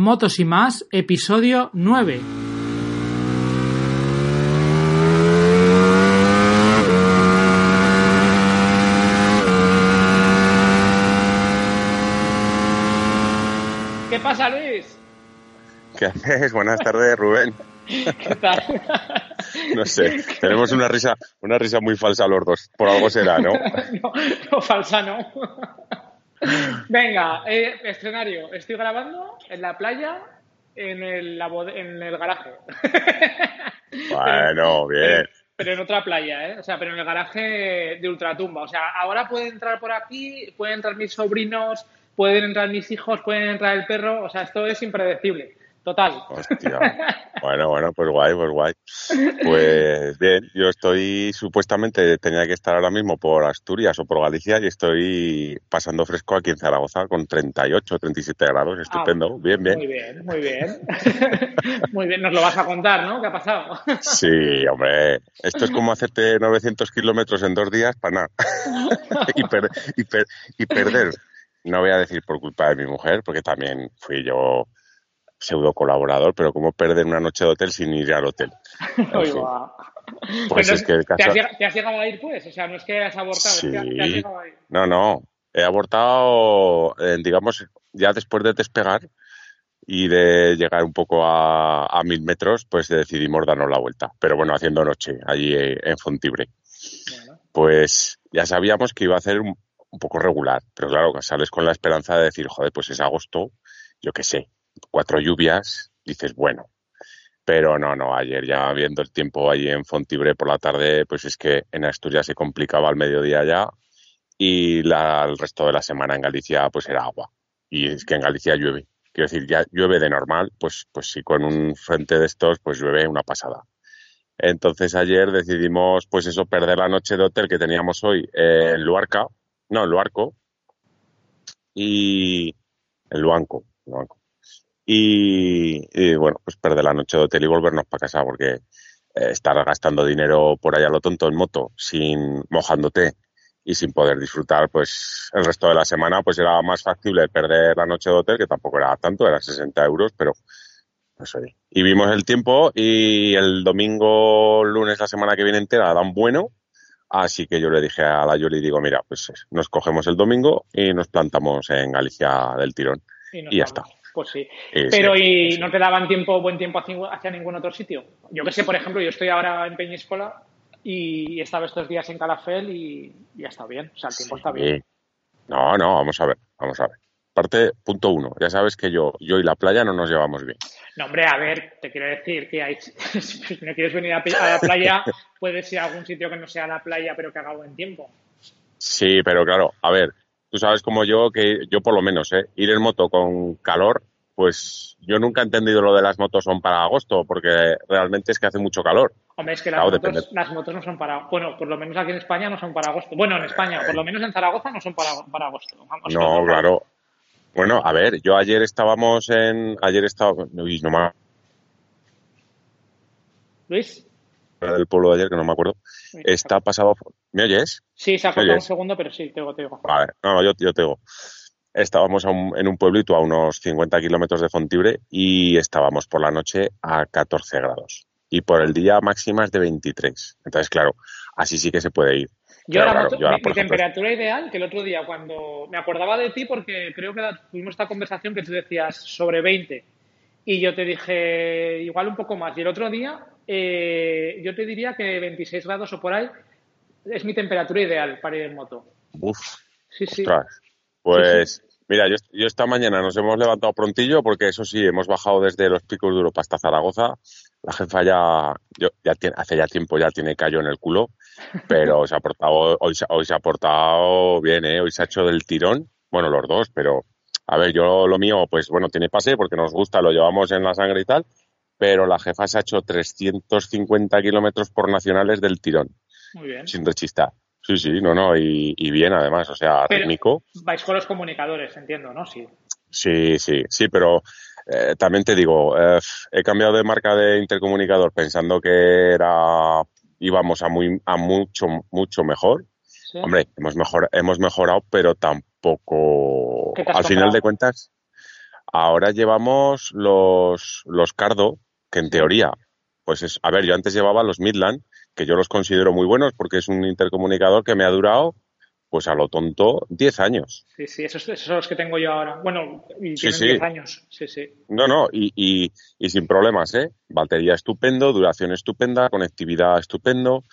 Motos y más, episodio 9. ¿Qué pasa, Luis? ¿Qué haces? Buenas tardes, Rubén. ¿Qué tal? No sé, tenemos una risa, una risa muy falsa los dos. Por algo será, ¿no? no, no, falsa no. Venga, eh, escenario. Estoy grabando en la playa, en el, en el garaje. Bueno, bien. Pero en otra playa, ¿eh? O sea, pero en el garaje de Ultratumba. O sea, ahora pueden entrar por aquí, pueden entrar mis sobrinos, pueden entrar mis hijos, pueden entrar el perro. O sea, esto es impredecible. Total. Hostia. Bueno, bueno, pues guay, pues guay. Pues bien, yo estoy supuestamente tenía que estar ahora mismo por Asturias o por Galicia y estoy pasando fresco aquí en Zaragoza con 38, 37 grados. Estupendo, bien, Muy bien. bien, muy bien. muy bien, nos lo vas a contar, ¿no? ¿Qué ha pasado? Sí, hombre, esto es como hacerte 900 kilómetros en dos días para nada. y, per- y per- y perder. No voy a decir por culpa de mi mujer, porque también fui yo pseudo colaborador, pero como perder una noche de hotel sin ir al hotel. Oy. Pues es que el ¿te, has caso... llegado, te has llegado a ir, pues? O sea, no es que has abortado, es que te has Sí. llegado a ir. No, no. He abortado, eh, digamos, ya después de despegar y de llegar un poco a, a mil metros, pues decidimos darnos la vuelta. Pero bueno, haciendo noche allí eh, en Fontibre. Bueno, Pues ya sabíamos que iba a ser un, un poco regular. Pero claro, sales con la esperanza de decir, joder, pues es agosto, yo qué sé, cuatro lluvias, dices, bueno. Pero no, no, ayer ya viendo el tiempo allí en Fontibre por la tarde, pues es que en Asturias se complicaba al mediodía ya y el resto de la semana en Galicia pues era agua. Y es que en Galicia llueve. Quiero decir, ya llueve de normal, pues, pues sí, con un frente de estos, pues llueve una pasada. Entonces ayer decidimos, pues eso, perder la noche de hotel que teníamos hoy en Luarca, no, en Luarco, y en Luanco, Luanco. Y, y, bueno, pues perder la noche de hotel y volvernos para casa porque eh, estar gastando dinero por allá lo tonto en moto, sin mojándote y sin poder disfrutar, pues el resto de la semana, pues era más factible perder la noche de hotel, que tampoco era tanto, eran 60 euros, pero pues oye. Y vimos el tiempo y el domingo, lunes, la semana que viene entera dan bueno. Así que yo le dije a la Yoli, digo, mira, pues nos cogemos el domingo y nos plantamos en Galicia del tirón. y, ya vamos. Pues sí. Pero sí, ¿y sí. no te daban tiempo, buen tiempo hacia, ningún otro sitio? Yo que sé, por ejemplo, yo estoy ahora en Peñíscola y estaba estos días en Calafel y ya está bien. O sea, el tiempo está bien. No, no, vamos a ver, vamos a ver. Parte, punto uno. Ya sabes que yo, yo y la playa no nos llevamos bien. No, hombre, a ver, te quiero decir que hay, si no quieres venir a la playa, puedes ir a algún sitio que no sea la playa, pero que haga buen tiempo. Sí, pero claro, a ver, tú sabes como yo que yo por lo menos, ¿eh? ir en moto con calor, pues yo nunca he entendido lo de las motos son para agosto, porque realmente es que hace mucho calor. Hombre, es que las, Claro, motos, las motos no son para... Bueno, por lo menos aquí en España no son para agosto. Bueno, en España, por lo menos en Zaragoza no son para, para agosto. Vamos, No, claro. Bueno, a ver, yo ayer estábamos en, ayer estaba, uy, no me Luis, del pueblo de ayer, que no me acuerdo, está pasado, ¿me oyes? sí, se ha cortado un segundo, pero sí, te digo, te digo. Vale, no, yo, yo te digo. Estábamos un- en un pueblito a unos 50 kilómetros de Fontibre y estábamos por la noche a 14 grados. Y por el día máximas de 23. Entonces, claro, así sí que se puede ir. Yo ahora, claro, yo ahora, mi, temperatura ideal, que el otro día cuando me acordaba de ti, porque creo que tuvimos esta conversación que tú decías sobre 20 y yo te dije igual un poco más. Y el otro día eh, yo te diría que 26 grados o por ahí es mi temperatura ideal para ir en moto. uf, Sí, sí. Pues, mira, yo, yo esta mañana nos hemos levantado prontillo porque eso sí, hemos bajado desde los picos de Europa hasta Zaragoza. La jefa ya, yo, ya tiene, hace ya tiempo ya tiene callo en el culo, pero se ha portado, hoy, se- hoy se ha portado bien, ¿eh? Hoy se ha hecho del tirón. Bueno, los dos, pero a ver, yo lo mío, pues bueno, tiene pase porque nos gusta, lo llevamos en la sangre y tal, pero la jefa se ha hecho 350 kilómetros por nacionales del tirón, Muy bien. sin rechistar. Sí, sí, no, no, y, y bien además, o sea, Pero- rítmico. Vais con los comunicadores, entiendo, ¿no? Sí. Sí, sí, sí, pero eh, también te digo, eh, he cambiado de marca de intercomunicador pensando que era íbamos a muy a mucho mucho mejor. ¿Sí? Hombre, hemos mejor hemos mejorado, pero tampoco ¿Qué te has al final de cuentas Ahora llevamos los, los Cardo, que en teoría, pues es, a ver, yo antes llevaba los Midland, que yo los considero muy buenos porque es un intercomunicador que me ha durado, pues a lo tonto, 10 años. Sí, sí, esos, esos son los que tengo yo ahora. Bueno, y tienen 10 años. Sí, sí. No, no, y, y, y sin problemas, ¿eh? Batería estupendo, duración estupenda, conectividad estupendo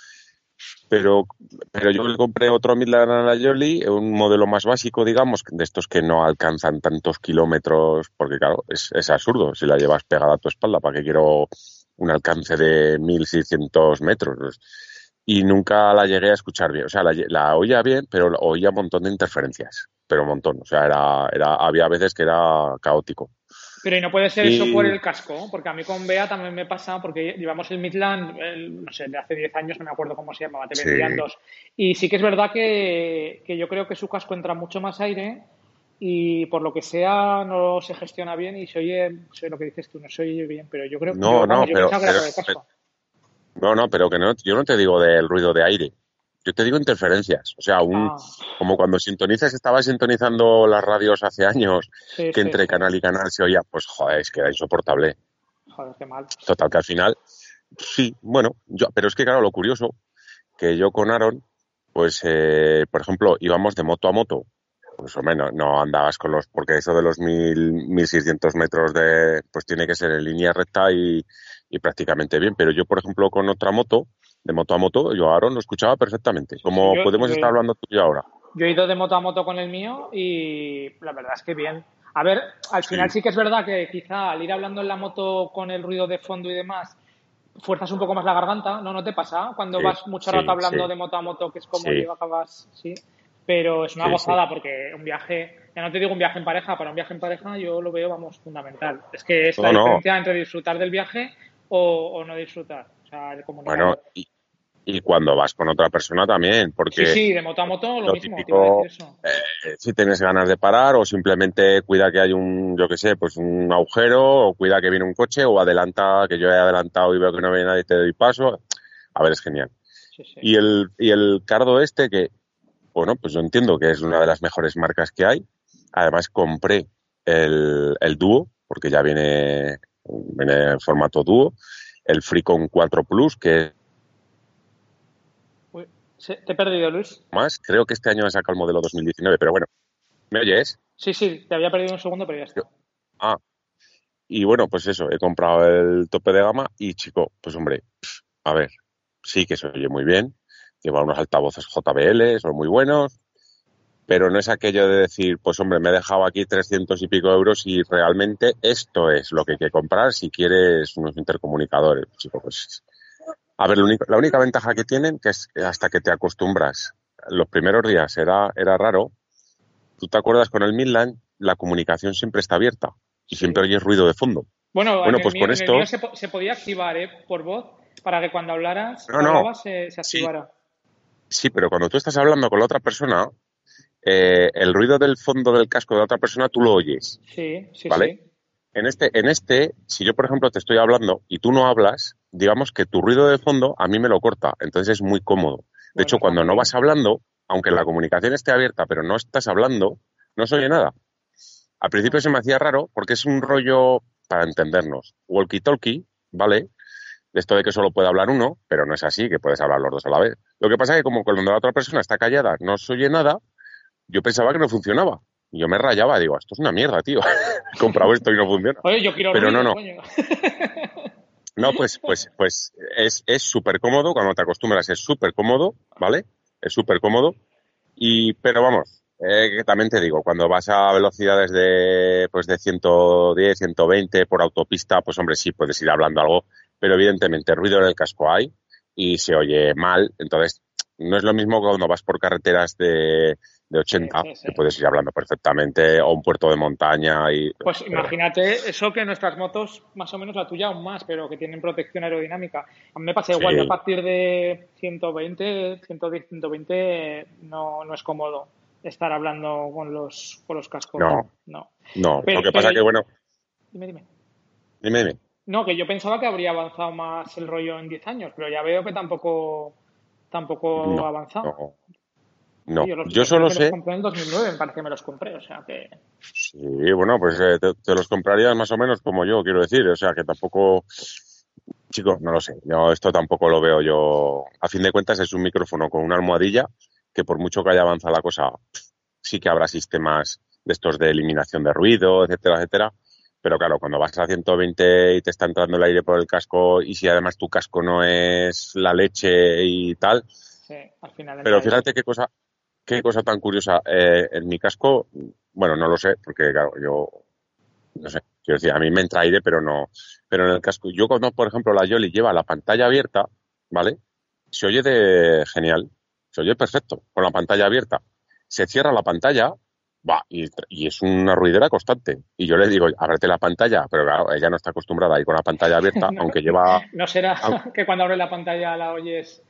pero, pero yo le compré otro Midland a la Jolly, un modelo más básico, digamos, de estos que no alcanzan tantos kilómetros, porque claro, es, es absurdo si la llevas pegada a tu espalda, ¿para qué quiero un alcance de 1600 metros? Y nunca la llegué a escuchar bien, o sea, la, la oía bien, pero oía un montón de interferencias, pero un montón, o sea, era, era, había veces que era caótico. Pero y no puede ser eso por el casco, porque a mí con Bea también me pasa, porque llevamos el Midland, el, no sé, de hace 10 años, no me acuerdo cómo se llamaba, TV sí. 2. Y sí que es verdad que, que, yo creo que su casco entra mucho más aire y por lo que sea no se gestiona bien y se oye, sé lo que dices tú, no se oye bien, pero yo creo que no, yo, no, yo pero, que pero, pero, no, no, pero que no, yo no te digo del ruido de aire. Yo te digo interferencias, o sea, un, ah. como cuando sintonizas, estaba sintonizando las radios hace años, sí, que entre sí, canal y canal se oía, pues joder, es que era insoportable. Joder, qué mal. Total, que al final, sí, bueno, yo, pero es que claro, lo curioso, que yo con Aaron, pues, eh, por ejemplo, íbamos de moto a moto, pues o menos, no andabas con los, porque eso de los mil, mil seiscientos metros de, pues tiene que ser en línea recta y, y prácticamente bien, pero yo, por ejemplo, con otra moto, de moto a moto, yo Aaron lo escuchaba perfectamente, como yo, podemos yo, estar hablando tú y yo ahora. Yo he ido de moto a moto con el mío y la verdad es que bien. A ver, al final sí. sí que es verdad que quizá al ir hablando en la moto con el ruido de fondo y demás, fuerzas un poco más la garganta, ¿no? ¿No te pasa? Cuando sí, vas mucho rato hablando de moto a moto, que es como sí. acabas, sí. Pero es una gozada porque un viaje, ya no te digo un viaje en pareja, para un viaje en pareja yo lo veo, vamos, fundamental. Es que es la diferencia no. entre disfrutar del viaje o, o no disfrutar. O sea, el bueno, y, y cuando vas con otra persona también, porque... Sí, sí, de moto a moto lo, lo mismo. Típico, eh, si tienes ganas de parar o simplemente cuida que hay un, yo que sé, pues un agujero o cuida que viene un coche o adelanta, que yo he adelantado y veo que no viene nadie y te doy paso. A ver, es genial. Sí. Y, el, y el cardo este que, bueno, pues yo entiendo que es una de las mejores marcas que hay. Además compré el, el dúo, porque ya viene, viene en formato dúo. El Freecon 4 Plus, que Sí, te he perdido, Luis. Más, creo que este año he sacado el modelo 2019, pero bueno. ¿Me oyes? Sí, sí, te había perdido un segundo, pero ya está. Ah, y bueno, pues eso, he comprado el tope de gama y chico, pues hombre, a ver, sí que se oye muy bien, lleva unos altavoces JBL, son muy buenos, pero no es aquello de decir, pues hombre, me he dejado aquí 300 y pico euros y realmente esto es lo que hay que comprar si quieres unos intercomunicadores. Chico, pues a ver, único, la única ventaja que tienen que es hasta que te acostumbras. Los primeros días era, era raro. Tú te acuerdas con el Midland, la comunicación siempre está abierta y siempre oyes ruido de fondo. Bueno, bueno pues mío, con esto. Se, se, podía activar ¿eh? por voz para que cuando hablaras, no, no. Se, se, activara. Sí. Sí. pero cuando tú estás hablando con la otra persona, eh, el ruido del fondo del casco de la otra persona tú lo oyes. Sí, sí, ¿vale? sí. En este, en este, si yo, por ejemplo, te estoy hablando y tú no hablas, digamos que tu ruido de fondo a mí me lo corta, entonces es muy cómodo. De bueno, hecho, cuando no vas hablando, aunque la comunicación esté abierta, pero no estás hablando, no se oye nada. Al principio se me hacía raro porque es un rollo, para entendernos, walkie-talkie, ¿vale? De esto de que solo puede hablar uno, pero no es así, que puedes hablar los dos a la vez. Lo que pasa es que como cuando la otra persona está callada no se oye nada, yo pensaba que no funcionaba. Y yo me rayaba, digo, esto es una mierda, tío. He comprado esto y no funciona. Oye, yo quiero Pero no, no. Coño. No, pues, pues, pues es súper cómodo, cuando te acostumbras es súper cómodo, ¿vale? Es súper cómodo. Y, pero vamos, eh, que también te digo, cuando vas a velocidades de, pues de 110, 120 por autopista, pues hombre, sí puedes ir hablando algo, pero evidentemente ruido en el casco hay y se oye mal, entonces no es lo mismo cuando vas por carreteras de, de 80, sí, sí, sí. que puedes ir hablando perfectamente, o un puerto de montaña. y Pues imagínate eso que nuestras motos, más o menos la tuya aún más, pero que tienen protección aerodinámica. A mí me pasa igual, a partir de 120, 110, 120 no, no es cómodo estar hablando con los, con los cascos. No, no. no. Pero, lo que pasa pero, que, bueno... Dime, dime. Dime, dime. No, que yo pensaba que habría avanzado más el rollo en 10 años, pero ya veo que tampoco, tampoco no, ha avanzado. No. No, yo, los, yo solo sé... los compré en 2009, me parece que me los compré, o sea que... Sí, bueno, pues eh, te, te, los comprarías más o menos como yo, quiero decir, o sea que tampoco... Chicos, no lo sé, yo esto tampoco lo veo yo... A fin de cuentas es un micrófono con una almohadilla que por mucho que haya avanzado la cosa, sí que habrá sistemas de estos de eliminación de ruido, etcétera, etcétera. Pero claro, cuando vas a 120 y te está entrando el aire por el casco y si además tu casco no es la leche y tal. Sí, al final. Pero fíjate qué cosa, qué cosa tan curiosa. Eh, en mi casco, bueno, no lo sé, porque claro, yo, no sé, quiero decir, a mí me entra aire, pero no, pero en el casco, yo cuando, por ejemplo, la Yoli lleva la pantalla abierta, ¿vale? Se oye de genial, se oye perfecto, con la pantalla abierta. Se cierra la pantalla, va, y, y, es una ruidera constante. Y yo le digo, ábrete la pantalla, pero claro, ella no está acostumbrada a ir con la pantalla abierta, no, aunque lleva... ¿No será aunque... que cuando abre la pantalla la oyes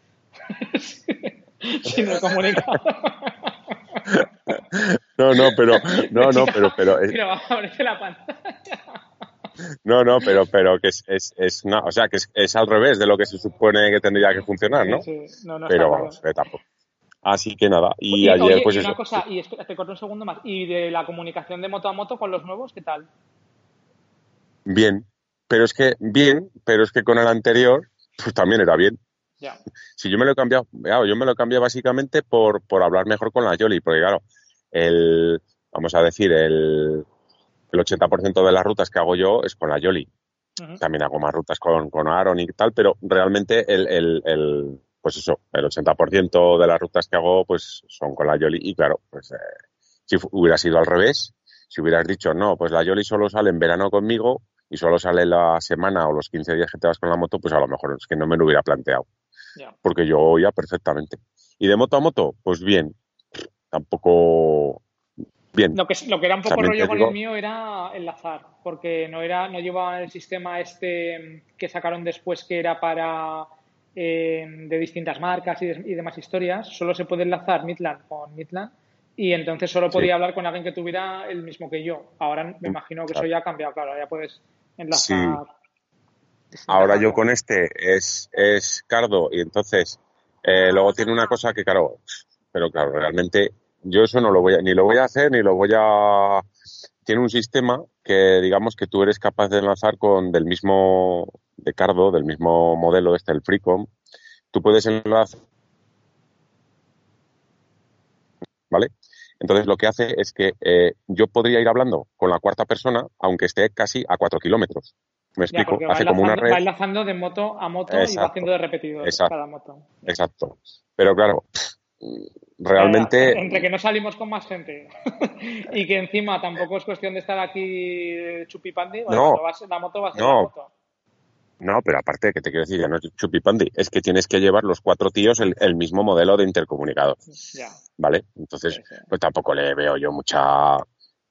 sin el comunicado? no, no, pero... No, no, pero... Pero, ábrete la pantalla. No, no, pero, pero que es, es, es una, o sea, que es, es, al revés de lo que se supone que tendría que funcionar, ¿no? Sí, sí. No, no pero vamos, eh, tampoco. Así que nada, y oye, ayer oye, pues y eso. una cosa, y te corto un segundo más, y de la comunicación de moto a moto con los nuevos, ¿qué tal? Bien, pero es que, bien, pero es que con el anterior, pues también era bien. Ya. Si yo me lo he cambiado, claro, yo me lo he cambiado básicamente por, por hablar mejor con la Yoli, porque claro, el, vamos a decir, el, el 80% de las rutas que hago yo es con la Yoli. Uh -huh. También hago más rutas con, con Aaron y tal, pero realmente el, el, el pues eso, el 80% de las rutas que hago pues son con la Yoli y claro, pues eh, si hubiera sido al revés, si hubieras dicho, no, pues la Yoli solo sale en verano conmigo y solo sale la semana o los 15 días que te vas con la moto, pues a lo mejor es que no me lo hubiera planteado. Yeah. Porque yo oía perfectamente. Y de moto a moto, pues bien, tampoco bien. Lo que, lo que era un poco También rollo con digo... el mío era enlazar, porque no era, no llevaba el sistema este que sacaron después que era para eh, de distintas marcas y, de, y, demás historias. Solo se puede enlazar Midland con Midland y entonces solo podía sí. hablar con alguien que tuviera el mismo que yo. Ahora me imagino que claro. eso ya ha cambiado, claro, ya puedes enlazar. Sí. Ahora yo con este es, es Cardo y entonces eh, luego tiene una cosa que, claro, pero claro, realmente yo eso no lo voy a, ni lo voy a hacer, ni lo voy a... Tiene un sistema que digamos que tú eres capaz de enlazar con del mismo, de Cardo, del mismo modelo, este, el Freecom. Tú puedes enlazar... ¿Vale? Entonces lo que hace es que eh, yo podría ir hablando con la cuarta persona, aunque esté casi a cuatro kilómetros. Me explico, hace como una red. Va enlazando de moto a moto Exacto. y va haciendo de repetidor Exacto. cada moto. Exacto. Pero claro, realmente. Entre, entre que no salimos con más gente y que encima tampoco es cuestión de estar aquí chupipandi, no, la moto va a ser no. la moto. No, pero aparte, que te quiero decir, ya no es chupipandi, es que tienes que llevar los cuatro tíos el, el mismo modelo de intercomunicador. Ya. ¿Vale? Entonces, sí, sí. pues tampoco le veo yo mucha,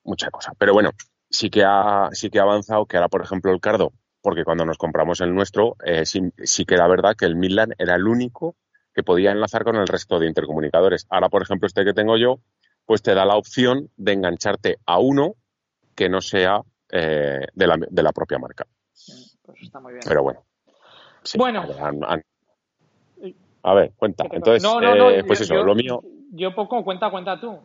mucha cosa. Pero bueno, sí que ha, sí que ha avanzado que ahora, por ejemplo, el Cardo, porque cuando nos compramos el nuestro, eh, sí, sí que era verdad que el Midland era el único que podía enlazar con el resto de intercomunicadores. Ahora, por ejemplo, este que tengo yo, pues te da la opción de engancharte a uno que no sea eh, de, la, de, la, propia marca. Pues está muy bien. Pero bueno. Sí, bueno. A ver, cuenta. Entonces, no, no, no, eh, pues yo, eso, yo, lo mío. Yo poco, cuenta, cuenta tú.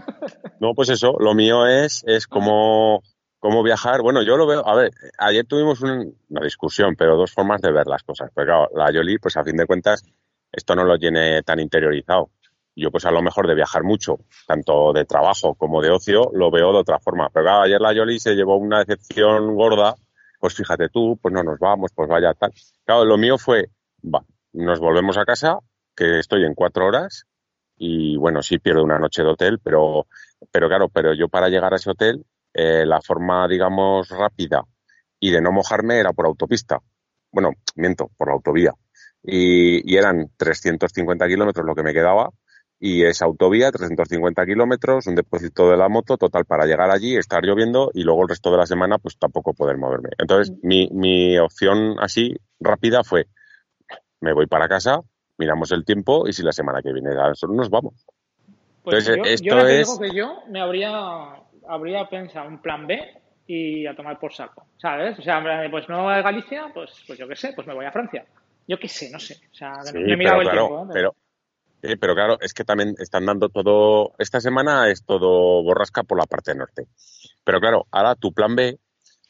no, pues eso, lo mío es, es como cómo viajar. Bueno, yo lo veo, a ver, ayer tuvimos un, una discusión, pero dos formas de ver las cosas. Porque claro, la Yoli, pues a fin de cuentas, esto no lo tiene tan interiorizado. Yo pues a lo mejor de viajar mucho, tanto de trabajo como de ocio, lo veo de otra forma. Pero claro, ayer la Yoli se llevó una decepción gorda, pues fíjate tú, pues no nos vamos, pues vaya tal. Claro, lo mío fue, va, nos volvemos a casa, que estoy en cuatro horas, y bueno, sí pierdo una noche de hotel, pero, pero claro, pero yo para llegar a ese hotel, eh, la forma, digamos, rápida y de no mojarme era por autopista. Bueno, miento, por la autovía y, y eran 350 kilómetros lo que me quedaba y es autovía, 350 kilómetros, un depósito de la moto, total, para llegar allí, estar lloviendo y luego el resto de la semana pues tampoco poder moverme. Entonces mi, mi opción así rápida fue, me voy para casa, miramos el tiempo y si la semana que viene nos vamos. Pues Entonces, yo, esto yo es... que yo me habría, habría pensado un plan B y a tomar por saco, ¿sabes? O sea, pues no a Galicia, pues, pues yo qué sé, pues me voy a Francia. Yo qué sé, no sé. O sea, sí, me he mirado pero, el claro, tiempo. ¿eh? Pero, Sí, pero claro, es que también están dando todo. Esta semana es todo borrasca por la parte norte. Pero claro, ahora tu plan B,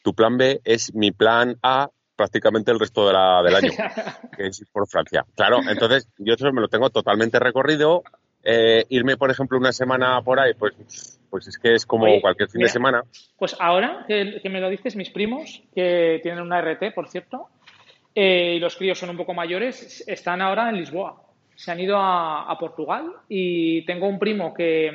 tu plan B es mi plan A prácticamente el resto de la, del año, que es ir por Francia. Claro, entonces yo eso me lo tengo totalmente recorrido. Eh, irme, por ejemplo, una semana por ahí, pues, pues es que es como cualquier fin de semana. Pues ahora que, me lo dices, mis primos, que tienen una RT, por cierto, eh, y los críos son un poco mayores, están ahora en Lisboa. Se han ido a, a Portugal y tengo un primo que,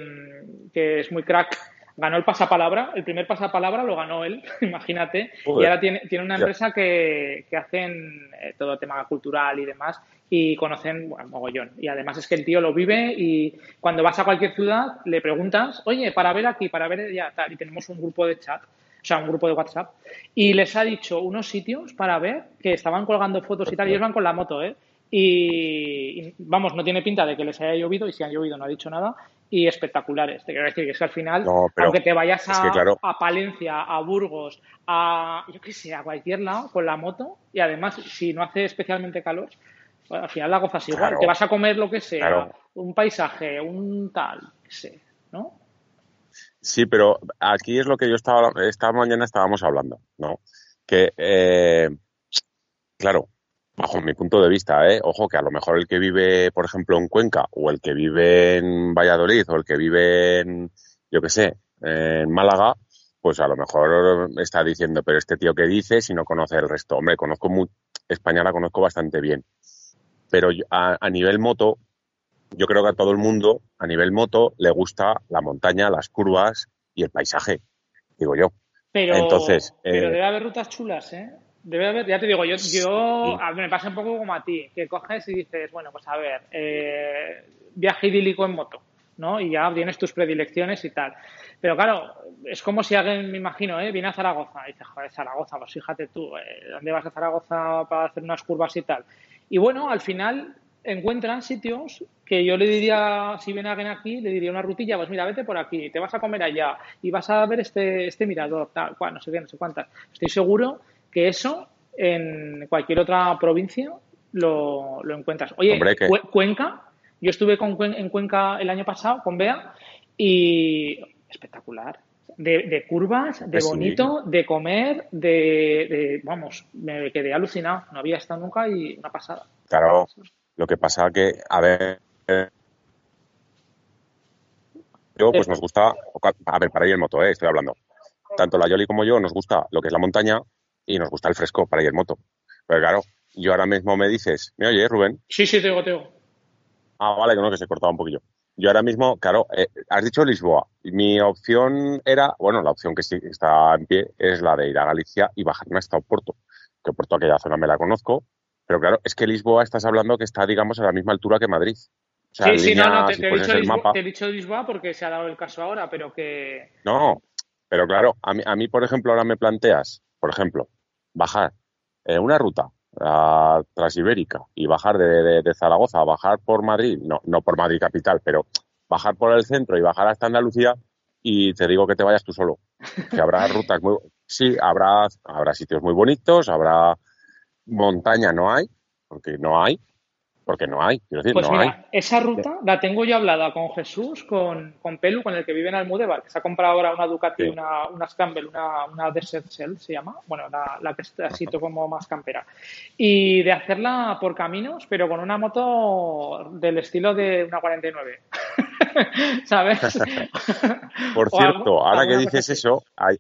que es muy crack. Ganó el pasapalabra, el primer pasapalabra lo ganó él, imagínate, y ahora tiene, tiene una empresa que, que hacen eh, todo tema cultural y demás y conocen bueno, mogollón. Y además es que el tío lo vive y cuando vas a cualquier ciudad le preguntas, oye, para ver aquí, para ver ya tal, y tenemos un grupo de chat, o sea, un grupo de WhatsApp, y les ha dicho unos sitios para ver que estaban colgando fotos y tal, y ellos van con la moto, ¿eh? Y, vamos, no tiene pinta de que les haya llovido y si ha llovido no ha dicho nada y espectaculares. Te quiero decir que es que al final, aunque te vayas a, a, Palencia, a Burgos, a yo qué sé, a cualquier lado con la moto y además si no hace especialmente calor, al final la gozas igual. Te vas a comer lo que sea, un paisaje, un tal, qué sé, ¿no? Sí, pero aquí es lo que yo estaba, esta mañana estábamos hablando, ¿no? Que, eh, claro, bajo mi punto de vista, ¿eh? ojo que a lo mejor el que vive, por ejemplo, en Cuenca o el que vive en Valladolid o el que vive en, yo qué sé, en Málaga, pues a lo mejor está diciendo, pero este tío que dice si no conoce el resto. Hombre, conozco muy, España la conozco bastante bien, pero a, a nivel moto, yo creo que a todo el mundo, a nivel moto, le gusta la montaña, las curvas y el paisaje, digo yo. Pero, Entonces, pero eh, debe haber rutas chulas, ¿eh? Debe haber, ya te digo, yo, yo me pasa un poco como a ti, que coges y dices, bueno, pues a ver, eh, viaje idílico en moto, ¿no? Y ya tienes tus predilecciones y tal. Pero claro, es como si alguien, me imagino, ¿eh? viene a Zaragoza y dice, joder, Zaragoza, pues fíjate tú, eh, ¿dónde vas a Zaragoza para hacer unas curvas y tal? Y bueno, al final encuentran sitios que yo le diría, si viene alguien aquí, le diría una rutilla, pues mira, vete por aquí, te vas a comer allá y vas a ver este, este mirador, tal, cual, no sé qué, no sé cuántas. Estoy seguro que eso en cualquier otra provincia lo, encuentras. Oye, Cuenca, yo estuve con, en Cuenca el año pasado con Bea y espectacular. De, curvas, de bonito, de comer, de, Vamos, me quedé alucinado. No había estado nunca y una pasada. Claro, lo que pasa que, a ver. Yo, pues nos gusta. A ver, para ir en moto, ¿eh? estoy hablando. Tanto la Yoli como yo nos gusta lo que es la montaña y nos gusta el fresco para ir en moto. Pero claro, yo ahora mismo me dices, ¿me oyes, Rubén? Sí, sí, te digo, te Ah, vale, que no, que se cortaba un poquillo. Yo ahora mismo, claro, eh, has dicho Lisboa. Mi opción era, bueno, la opción que sí está en pie es la de ir a Galicia y bajarme hasta Oporto. Que Oporto, aquella zona me la conozco. Pero claro, es que Lisboa estás hablando que está, digamos, a la misma altura que Madrid. sí, sí, no, no, te, he dicho Lisboa, te, he dicho Lisboa, porque se ha dado el caso ahora, pero que... No, pero claro, a mí, a mí, por ejemplo, ahora me planteas, por ejemplo, bajar eh, una ruta a transibérica y bajar de, de, Zaragoza a bajar por Madrid, no, no por Madrid capital, pero bajar por el centro y bajar hasta Andalucía y te digo que te vayas tú solo. Que habrá rutas muy, sí, habrá, habrá sitios muy bonitos, habrá montaña, no hay, porque no hay, porque no hay. Quiero decir, pues no mira, esa ruta la tengo yo hablada con Jesús, con, con Pelu, con el que vive en Almudévar, que se ha comprado ahora una Ducati, una, una una, una Desert Shell se llama, bueno, la, la que está así como más campera. Y de hacerla por caminos, pero con una moto del estilo de una 49. ¿Sabes? por cierto, ahora que dices eso, hay,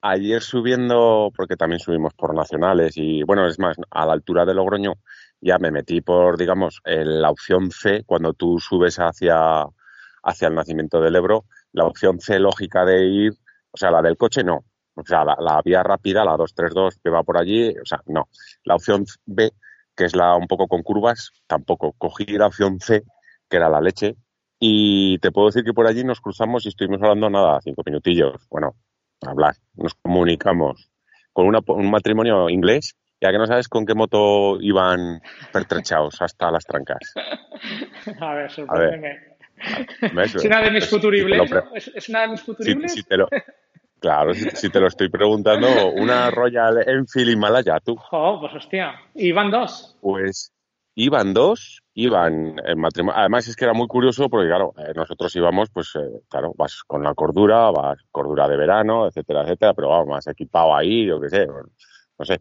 ayer subiendo, porque también subimos por nacionales y bueno, es más, a la altura de Logroño, ya me metí por, digamos, en la opción C, cuando tú subes hacia, hacia el nacimiento del Ebro, la opción C lógica de ir, o sea, la del coche no, o sea, la, vía rápida, la 232 que va por allí, o sea, no. La opción B, que es la un poco con curvas, tampoco. Cogí la opción C, que era la leche, y te puedo decir que por allí nos cruzamos y estuvimos hablando nada, cinco minutillos. Bueno, hablar, nos comunicamos con un matrimonio inglés ya que no sabes con qué moto iban pertrechados hasta las trancas. A ver, sorpréndeme. ¿Es una de mis futuribles? ¿Es, una de mis futuribles? claro, si, te lo estoy preguntando, una Royal Enfield Himalaya, tú. Oh, pues hostia. ¿Y van dos? Pues iban dos, iban en matrimonio. Además es que era muy curioso porque, claro, eh, nosotros íbamos, pues, eh, claro, vas con la cordura, vas cordura de verano, etcétera, etcétera, pero vamos, más equipado ahí, yo qué sé, no sé.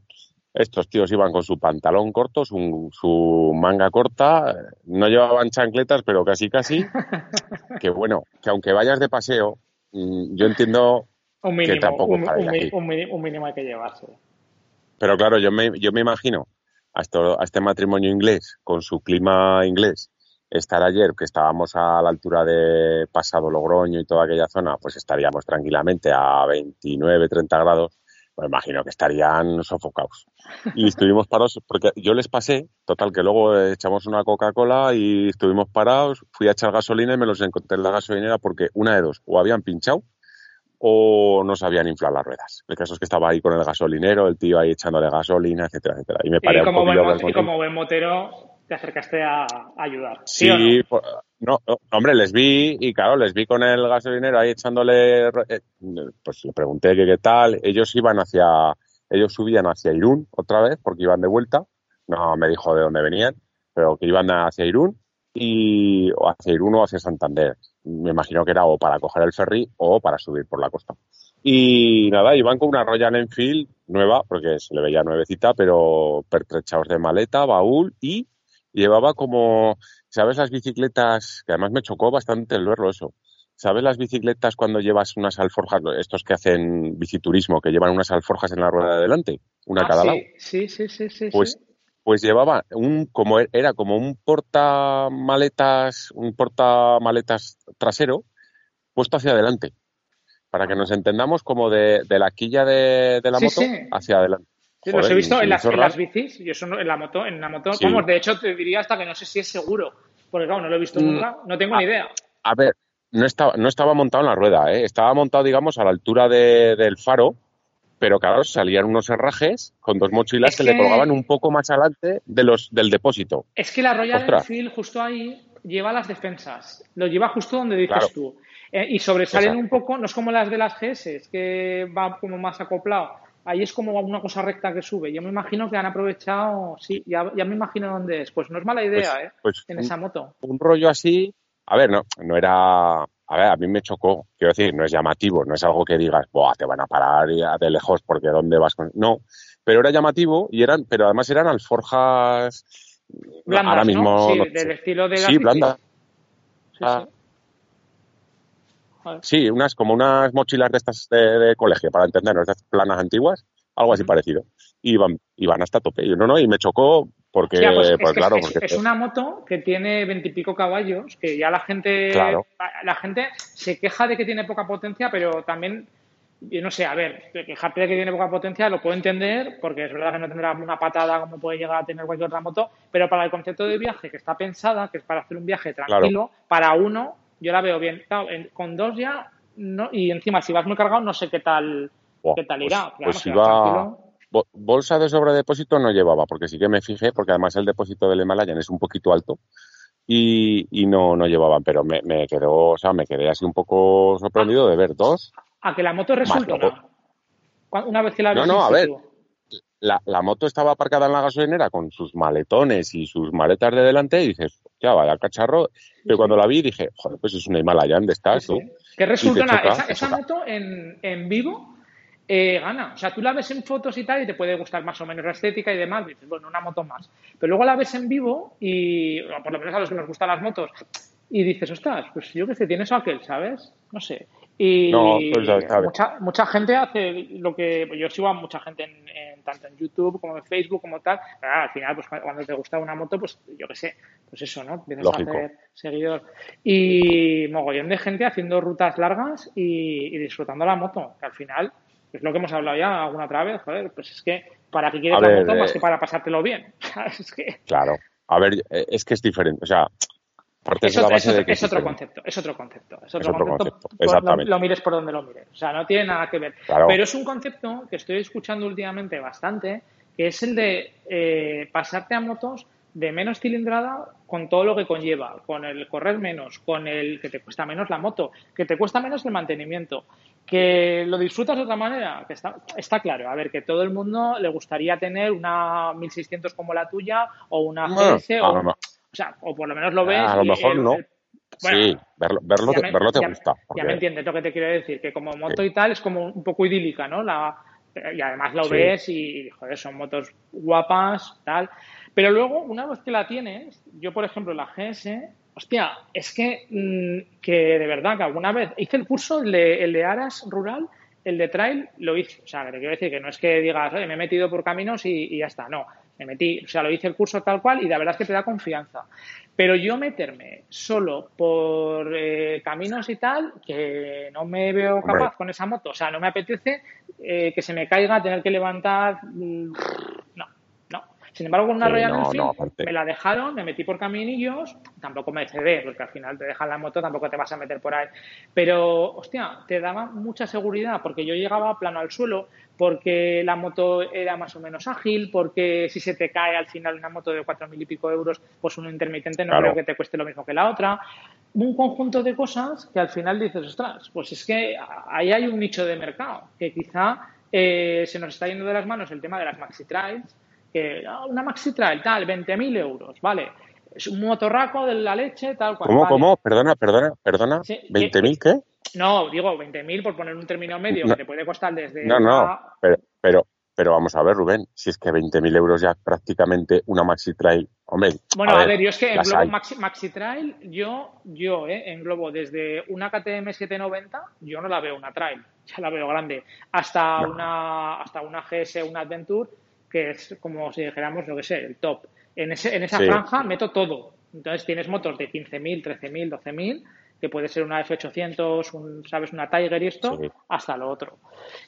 Estos tíos iban con su pantalón corto, su, su manga corta, no llevaban chancletas, pero casi casi. que bueno, que aunque vayas de paseo, mm, yo entiendo que tampoco un, un, mínimo hay que llevarse. Pero claro, yo me, yo me imagino a, a este matrimonio inglés con su clima inglés estar ayer, que estábamos a la altura de Pasado Logroño y toda aquella zona, pues estaríamos tranquilamente a 29, 30 grados me imagino que estarían sofocados. Y estuvimos parados, porque yo les pasé, total, que luego echamos una Coca-Cola y estuvimos parados, fui a echar gasolina y me los encontré en la gasolinera porque una de dos, o habían pinchado o no sabían inflar las ruedas. El caso es que estaba ahí con el gasolinero, el tío ahí echándole gasolina, etcétera, etcétera. Y me paré como, buen, y como buen motero te acercaste a, ayudar. Sí, no? hombre, les vi y claro, les vi con el gasolinero ahí echándole, eh, pues le pregunté que qué tal, ellos iban hacia, ellos subían hacia Irún otra vez porque iban de vuelta, no me dijo de dónde venían, pero que iban hacia Irún y o hacia Irún o hacia Santander. Me imagino que era o para coger el ferry o para subir por la costa. Y nada, iban con una Royal Enfield nueva, porque se le veía nuevecita, pero pertrechados de maleta, baúl y llevaba como, ¿sabes las bicicletas? Que además me chocó bastante el verlo eso. ¿Sabes las bicicletas cuando llevas unas alforjas, estos que hacen biciturismo, que llevan unas alforjas en la rueda de adelante, una a ah, cada lado? Sí, sí, sí, sí. Pues, pues llevaba un, como e, era como un porta maletas, un porta maletas trasero puesto hacia adelante, para que nos entendamos como de, la quilla de, la moto hacia adelante los he visto en las, bicis, y eso en la moto, en la moto, vamos, de hecho te diría hasta que no sé si es seguro, porque claro, no lo he visto mm, nunca, no tengo ni idea. A ver, no estaba, no estaba montado en la rueda, ¿eh? estaba montado, digamos, a la altura del faro, pero claro, salían unos herrajes con dos mochilas que, le colgaban un poco más adelante de los, del depósito. Es que la Royal Enfield justo ahí lleva las defensas, lo lleva justo donde dices tú. Eh, y sobresalen un poco, no es como las de las GS, que va como más acoplado ahí es como una cosa recta que sube. Yo me imagino que han aprovechado, sí, ya, me imagino dónde es. Pues no es mala idea, pues, ¿eh? Pues en esa moto. Un rollo así, a ver, no, no era, a ver, a mí me chocó, quiero decir, no es llamativo, no es algo que digas, Buah, te van a parar de lejos porque ¿dónde vas con...? No, pero era llamativo y eran, pero además eran alforjas... Blandas, ahora mismo, Sí, del estilo de Sí, blanda. Sí, ah, sí. Sí, unas como unas mochilas de estas de, colegio, para entendernos, estas planas antiguas, algo así parecido. Y iban, hasta tope. Y no, no, y me chocó porque, pues, pues claro, es, es, una moto que tiene veintipico caballos, que ya la gente, la gente se queja de que tiene poca potencia, pero también yo no sé, a ver, quejarte de que tiene poca potencia lo puedo entender, porque es verdad que no tendrá una patada como puede llegar a tener cualquier otra moto, pero para el concepto de viaje que está pensada, que es para hacer un viaje tranquilo, para uno yo la veo bien. con dos ya, no, y encima si vas muy cargado, no sé qué tal, qué tal pues, irá. Pues, si va... Bolsa de sobredepósito no llevaba, porque sí que me fijé, porque además el depósito del Himalayan es un poquito alto y, y no, no llevaban, pero me, me quedó, o sea, me quedé así un poco sorprendido de ver dos. A que la moto resulta. Una vez que la No, no, a ver, la, la, moto estaba aparcada en la gasolinera con sus maletones y sus maletas de delante y dices, ya vaya cacharro. Pero cuando la vi dije, joder, pues es una Himalayan de estas, ¿no? Que resulta, esa, esa moto en, en vivo eh, gana. O sea, tú la ves en fotos y tal y te puede gustar más o menos la estética y demás. dices, bueno, una moto más. Pero luego la ves en vivo y, por lo menos a los que nos gustan las motos, y dices, ostras, pues yo que sé, tienes aquel, ¿sabes? No sé. Y pues mucha, mucha gente hace lo que yo sigo a mucha gente en, tanto en YouTube como en Facebook como tal. al final, pues cuando te gusta una moto, pues yo qué sé, pues eso, ¿no? Empiezas a hacer seguidor. Y mogollón de gente haciendo rutas largas y, disfrutando la moto, que al final es lo que hemos hablado ya alguna otra vez, joder, pues es que para qué quieres la moto más que para pasártelo bien. Es que... Claro. A ver, eh, es que es diferente. O sea, es, otro, concepto, es otro concepto, es otro, concepto, exactamente. Lo, mires por donde lo mires, o sea, no tiene nada que ver. Pero es un concepto que estoy escuchando últimamente bastante, que es el de eh, pasarte a motos de menos cilindrada con todo lo que conlleva, con el correr menos, con el que te cuesta menos la moto, que te cuesta menos el mantenimiento, que lo disfrutas de otra manera, que está, está claro, a ver, que todo el mundo le gustaría tener una 1600 como la tuya o una GS o, o, sea, o por lo menos lo ves. A lo mejor no. sí, verlo, verlo, te, verlo te gusta. Ya me entiendes lo que te quiero decir, que como moto y tal es como un poco idílica, ¿no? La, y además lo ves y, joder, son motos guapas, tal. Pero luego, una vez que la tienes, yo, por ejemplo, la GS, hostia, es que, mm, que de verdad que alguna vez hice el curso, el de, el de Aras Rural, el de Trail, lo hice. O sea, te quiero decir que no es que digas, me he metido por caminos y, ya está. No, me metí, o sea, lo hice el curso tal cual y la verdad es que te da confianza. Pero yo meterme solo por eh, caminos y tal, que no me veo capaz con esa moto, o sea, no me apetece eh, que se me caiga, tener que levantar, mm, no, no. Sin embargo, con una Royal Enfield me la dejaron, me metí por caminillos, tampoco me cedé, porque al final te dejan la moto, tampoco te vas a meter por ahí. Pero, hostia, te daba mucha seguridad, porque yo llegaba plano al suelo, porque la moto era más o menos ágil, porque si se te cae al final una moto de cuatro mil y pico euros, pues un intermitente no creo que te cueste lo mismo que la otra. Un conjunto de cosas que al final dices, ostras, pues es que ahí hay un nicho de mercado, que quizá eh, se nos está yendo de las manos el tema de las maxi trails, que ah, una maxi trail tal, 20.000 euros, vale. Es un motorraco de la leche, tal cual. ¿Cómo, cómo? Perdona, perdona, perdona. ¿20.000 qué? No, digo 20.000 por poner un término medio que te puede costar desde. No, no, pero, pero, pero vamos a ver, Rubén, si es que 20.000 euros ya prácticamente una Maxi Trail. Hombre, bueno, a, ver, yo es que en Globo Maxi, Maxi, Trail, yo, yo eh, en Globo, desde una KTM 790, yo no la veo una Trail, ya la veo grande, hasta, una, hasta una GS, una Adventure, que es como si dijéramos, lo que sé, el top. En, ese, en esa franja meto todo. Entonces tienes motos de 15.000, 13.000, 12.000 que puede ser una F800, un, ¿sabes? Una Tiger y esto, hasta lo otro.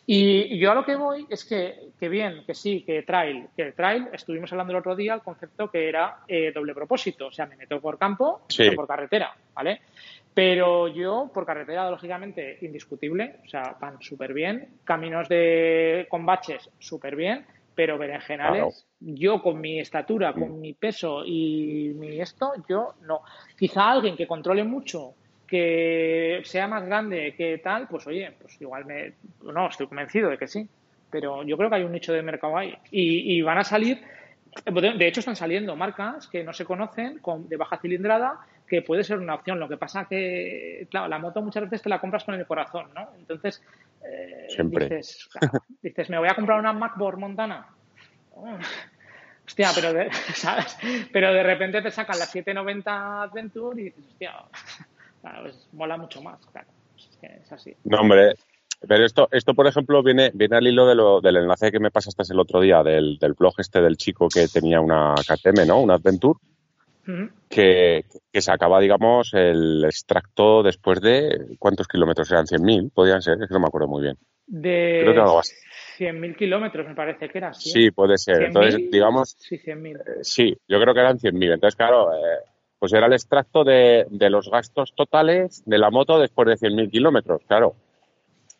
Y, yo a lo que voy es que, que, bien, que sí, que trail, que trail, estuvimos hablando el otro día, el concepto que era eh, doble propósito, o sea, me meto por campo, sí. por carretera, ¿vale? Pero yo, por carretera, lógicamente, indiscutible, o sea, van súper bien, caminos de, con baches, súper bien, pero berenjenales, yo con mi estatura, con mi peso y mi esto, yo no. Quizá alguien que controle mucho que sea más grande que tal, pues oye, pues igual me. No, estoy convencido de que sí. Pero yo creo que hay un nicho de mercado ahí. Y, van a salir. De hecho, están saliendo marcas que no se conocen con, de baja cilindrada que puede ser una opción. Lo que pasa que, claro, la moto muchas veces te la compras con el corazón, ¿no? Entonces, eh, Siempre. Dices, dices, me voy a comprar una MacBook Montana. hostia, pero de, ¿sabes? pero de repente te sacan la 790 Adventure y dices, hostia, claro, pues mola mucho más, claro. Es, que es así. No, hombre, pero esto, esto por ejemplo, viene, viene al hilo de lo, del enlace que me pasaste el otro día, del, del blog este del chico que tenía una KTM, ¿no? Una Adventure. que, que, sacaba, digamos, el extracto después de. ¿Cuántos kilómetros eran? ¿100.000? Podían ser, es que no me acuerdo muy bien. De Creo que algo así. 100.000 kilómetros, me parece que era. Sí, sí puede ser. Entonces, digamos. Sí, 100.000. Eh, sí, yo creo que eran 100.000. Entonces, claro, eh, pues era el extracto de, los gastos totales de la moto después de 100.000 kilómetros, claro,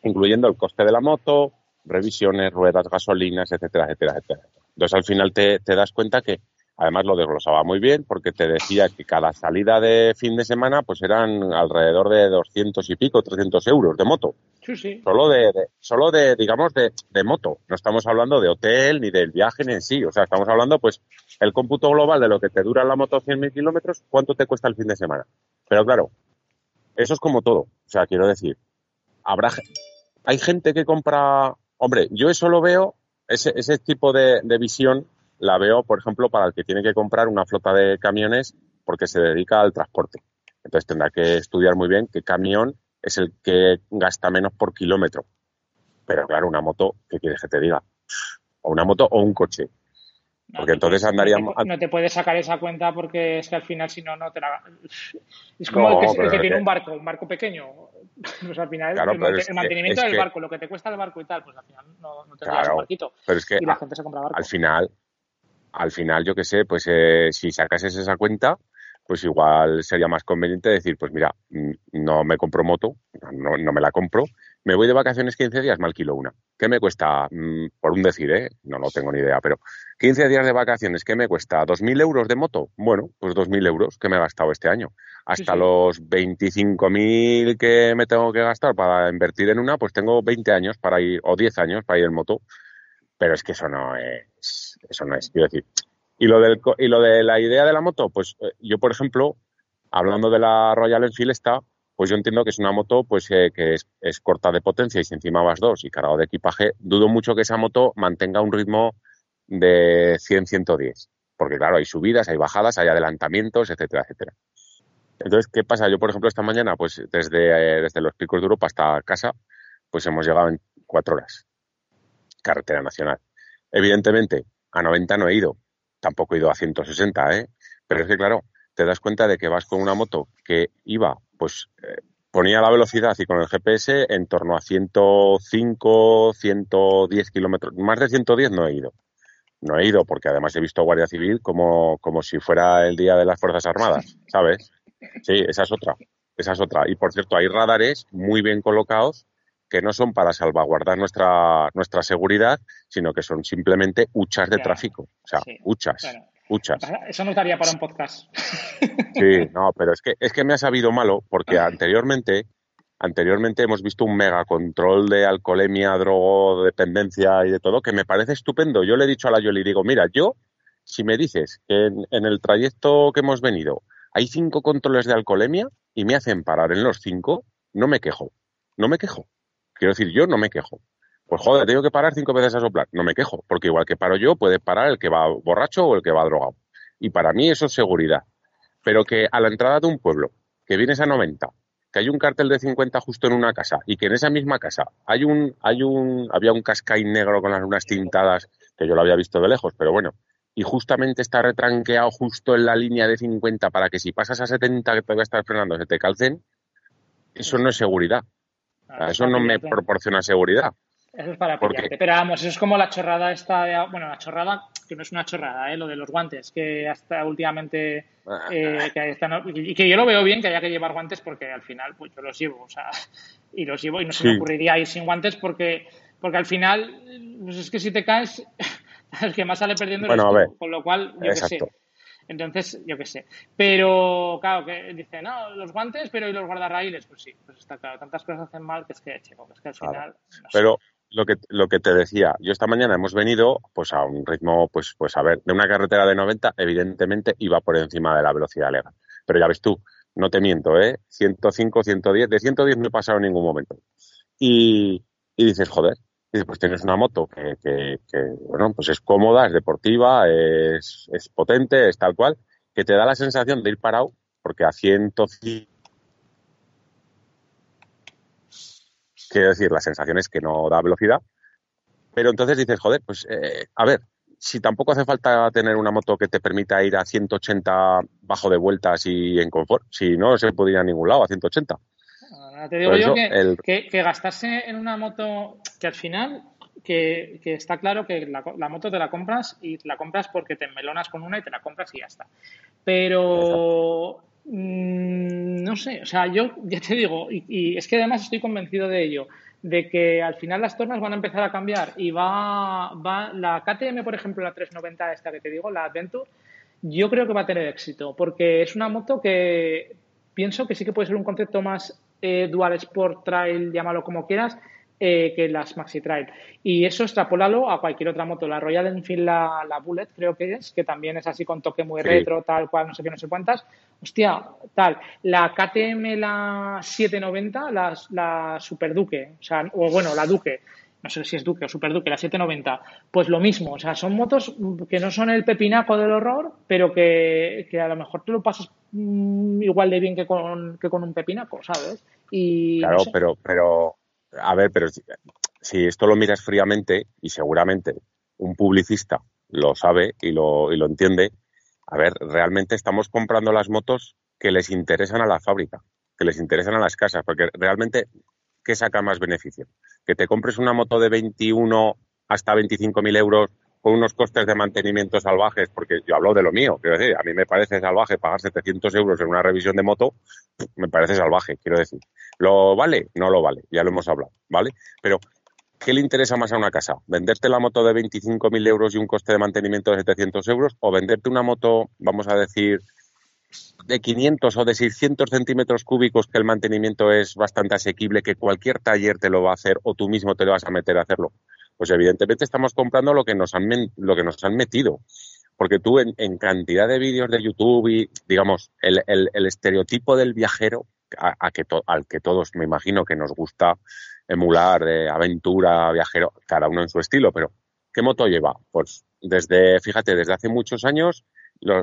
incluyendo el coste de la moto, revisiones, ruedas, gasolinas, etcétera, etcétera, etcétera. Entonces al final te, te das cuenta que además lo desglosaba muy bien porque te decía que cada salida de fin de semana pues eran alrededor de 200 y pico, 300 euros de moto. Solo de, de solo de, digamos, de, de, moto. No estamos hablando de hotel ni del viaje en sí. O sea, estamos hablando pues el cómputo global de lo que te dura la moto 100.000 kilómetros, cuánto te cuesta el fin de semana. Pero claro, eso es como todo. O sea, quiero decir, habrá, hay gente que compra, hombre, yo eso lo veo, ese, ese tipo de, de visión la veo, por ejemplo, para el que tiene que comprar una flota de camiones porque se dedica al transporte. Entonces tendrá que estudiar muy bien qué camión es el que gasta menos por kilómetro. Pero claro, una moto, ¿qué quieres que te diga? O una moto o un coche. Porque entonces andaríamos. No te, puedes sacar esa cuenta porque es que al final, si no, no te la. Es como el que, el que tiene un barco, un barco pequeño. Pues al final, claro, el, mantenimiento del barco, lo que te cuesta el barco y tal, pues al final no, no tendrías claro, un barquito. Pero es que y la gente se compra barco. Al final, al final, yo qué sé, pues eh, si sacas esa cuenta, pues igual sería más conveniente decir, pues mira, no me compro moto, no, no me la compro, me voy de vacaciones 15 días, me alquilo una. ¿Qué me cuesta? Mm, por un decir, ¿eh? No, no tengo ni idea, pero 15 días de vacaciones, ¿qué me cuesta? ¿2.000 euros de moto? Bueno, pues 2.000 euros que me he gastado este año. Hasta los 25.000 que me tengo que gastar para invertir en una, pues tengo 20 años para ir, o 10 años para ir en moto. Pero es que eso no es, eso no es, quiero decir. Y lo, del, y lo de la idea de la moto, pues eh, yo, por ejemplo, hablando de la Royal Enfield esta, pues yo entiendo que es una moto pues eh, que es, corta de potencia y si encima vas dos y cargado de equipaje, dudo mucho que esa moto mantenga un ritmo de 100-110. Porque claro, hay subidas, hay bajadas, hay adelantamientos, etcétera, etcétera. Entonces, ¿qué pasa? Yo, por ejemplo, esta mañana, pues desde, eh, desde los picos de Europa hasta casa, pues hemos llegado en cuatro horas. Carretera nacional. Evidentemente, a 90 no he ido. Tampoco he ido a 160, ¿eh? Pero es que, claro, te das cuenta de que vas con una moto que iba pues eh, ponía la velocidad y con el GPS en torno a 105, 110 kilómetros. Más de 110 no he ido. No he ido porque además he visto Guardia Civil como, como si fuera el día de las Fuerzas Armadas, ¿sabes? Sí, esa es otra. Esa es otra. Y por cierto, hay radares muy bien colocados que no son para salvaguardar nuestra, nuestra seguridad, sino que son simplemente huchas de tráfico. O sea, huchas. Eso nos daría para un podcast. Sí, no, pero es que, es que me ha sabido malo porque anteriormente, anteriormente hemos visto un mega control de alcoholemia, drogodependencia y de todo que me parece estupendo. Yo le he dicho a la Yoli, digo, mira, yo, si me dices que en, el trayecto que hemos venido hay cinco controles de alcoholemia y me hacen parar en los cinco, no me quejo. No me quejo. Quiero decir, yo no me quejo. Pues joder, tengo que parar cinco veces a soplar. No me quejo, porque igual que paro yo, puede parar el que va borracho o el que va drogado. Y para mí eso es seguridad. Pero que a la entrada de un pueblo, que vienes a 90, que hay un cartel de 50 justo en una casa y que en esa misma casa hay un, hay un, había un cascaín negro con las lunas tintadas, que yo lo había visto de lejos, pero bueno, y justamente está retranqueado justo en la línea de 50 para que si pasas a 70 que te voy a estar frenando se te calcen, eso no es seguridad. Eso no me proporciona seguridad. Eso es para pillarte. Pero vamos, eso es como la chorrada esta, bueno, la chorrada, que no es una chorrada, ¿eh? lo de los guantes, que hasta últimamente, ah. eh, que están, y que yo lo veo bien que haya que llevar guantes porque al final, pues yo los llevo, o sea, y los llevo y no se me ocurriría ir sin guantes porque, porque al final, pues es que si te caes, el que más sale perdiendo es tú, con lo cual, yo qué sé. Entonces, yo qué sé. Pero, claro, que dice, no, los guantes, pero ¿y los guardarraíles? Pues sí, pues está claro. Tantas cosas hacen mal que es que, chico, es que al final. pero, lo que, lo que te decía, yo esta mañana hemos venido pues a un ritmo, pues, pues a ver, de una carretera de 90, evidentemente iba por encima de la velocidad legal. Pero ya ves tú, no te miento, ¿eh? 105, 110, de 110 no he pasado en ningún momento. Y, y dices, joder, y pues tienes una moto que, bueno, pues es cómoda, es deportiva, es, es potente, es tal cual, que te da la sensación de ir parado, porque a 105 Quiero decir, la sensación es que no da velocidad. Pero entonces dices, joder, pues eh, a ver, si tampoco hace falta tener una moto que te permita ir a 180 bajo de vueltas y en confort, si no se puede ir a ningún lado a 180. Te digo yo que, que, gastarse en una moto que al final, que, está claro que la, la, moto te la compras y la compras porque te melonas con una y te la compras y ya está. Pero Mm, no sé, o sea, yo ya te digo, y, es que además estoy convencido de ello, de que al final las tornas van a empezar a cambiar y va, va la KTM, por ejemplo, la 390 esta que te digo, la Adventure, yo creo que va a tener éxito, porque es una moto que pienso que sí que puede ser un concepto más eh, dual sport trail, llámalo como quieras, eh, que las Maxi Trail. Y eso extrapolalo a cualquier otra moto. La Royal Enfield, la, la Bullet, creo que es, que también es así con toque muy retro, tal cual, no sé qué, no sé cuántas. Hostia, tal. La KTM, la 790, la, la Super Duque, o sea, o bueno, la Duque, no sé si es Duque o Super Duque, la 790, pues lo mismo, o sea, son motos que no son el pepinaco del horror, pero que, que a lo mejor tú lo pasas mm, igual de bien que con, que con un pepinaco, ¿sabes? Y, claro, pero, pero a ver, pero si, esto lo miras fríamente, y seguramente un publicista lo sabe y lo, y lo entiende, a ver, realmente estamos comprando las motos que les interesan a la fábrica, que les interesan a las casas, porque realmente, ¿qué saca más beneficio? Que te compres una moto de 21 hasta 25 mil euros con unos costes de mantenimiento salvajes, porque yo hablo de lo mío, quiero decir, a mí me parece salvaje pagar 700 euros en una revisión de moto, me parece salvaje, quiero decir. ¿Lo vale? No lo vale, ya lo hemos hablado, ¿vale? Pero, ¿qué le interesa más a una casa? ¿Venderte la moto de 25.000 euros y un coste de mantenimiento de 700 euros o venderte una moto, vamos a decir, de 500 o de 600 centímetros cúbicos que el mantenimiento es bastante asequible, que cualquier taller te lo va a hacer o tú mismo te lo vas a meter a hacerlo? pues evidentemente estamos comprando lo que nos han, lo que nos han metido. Porque tú en, cantidad de vídeos de YouTube y, digamos, el, estereotipo del viajero al que todos me imagino que nos gusta emular, aventura, viajero, cada uno en su estilo, pero ¿qué moto lleva? Pues desde, fíjate, desde hace muchos años,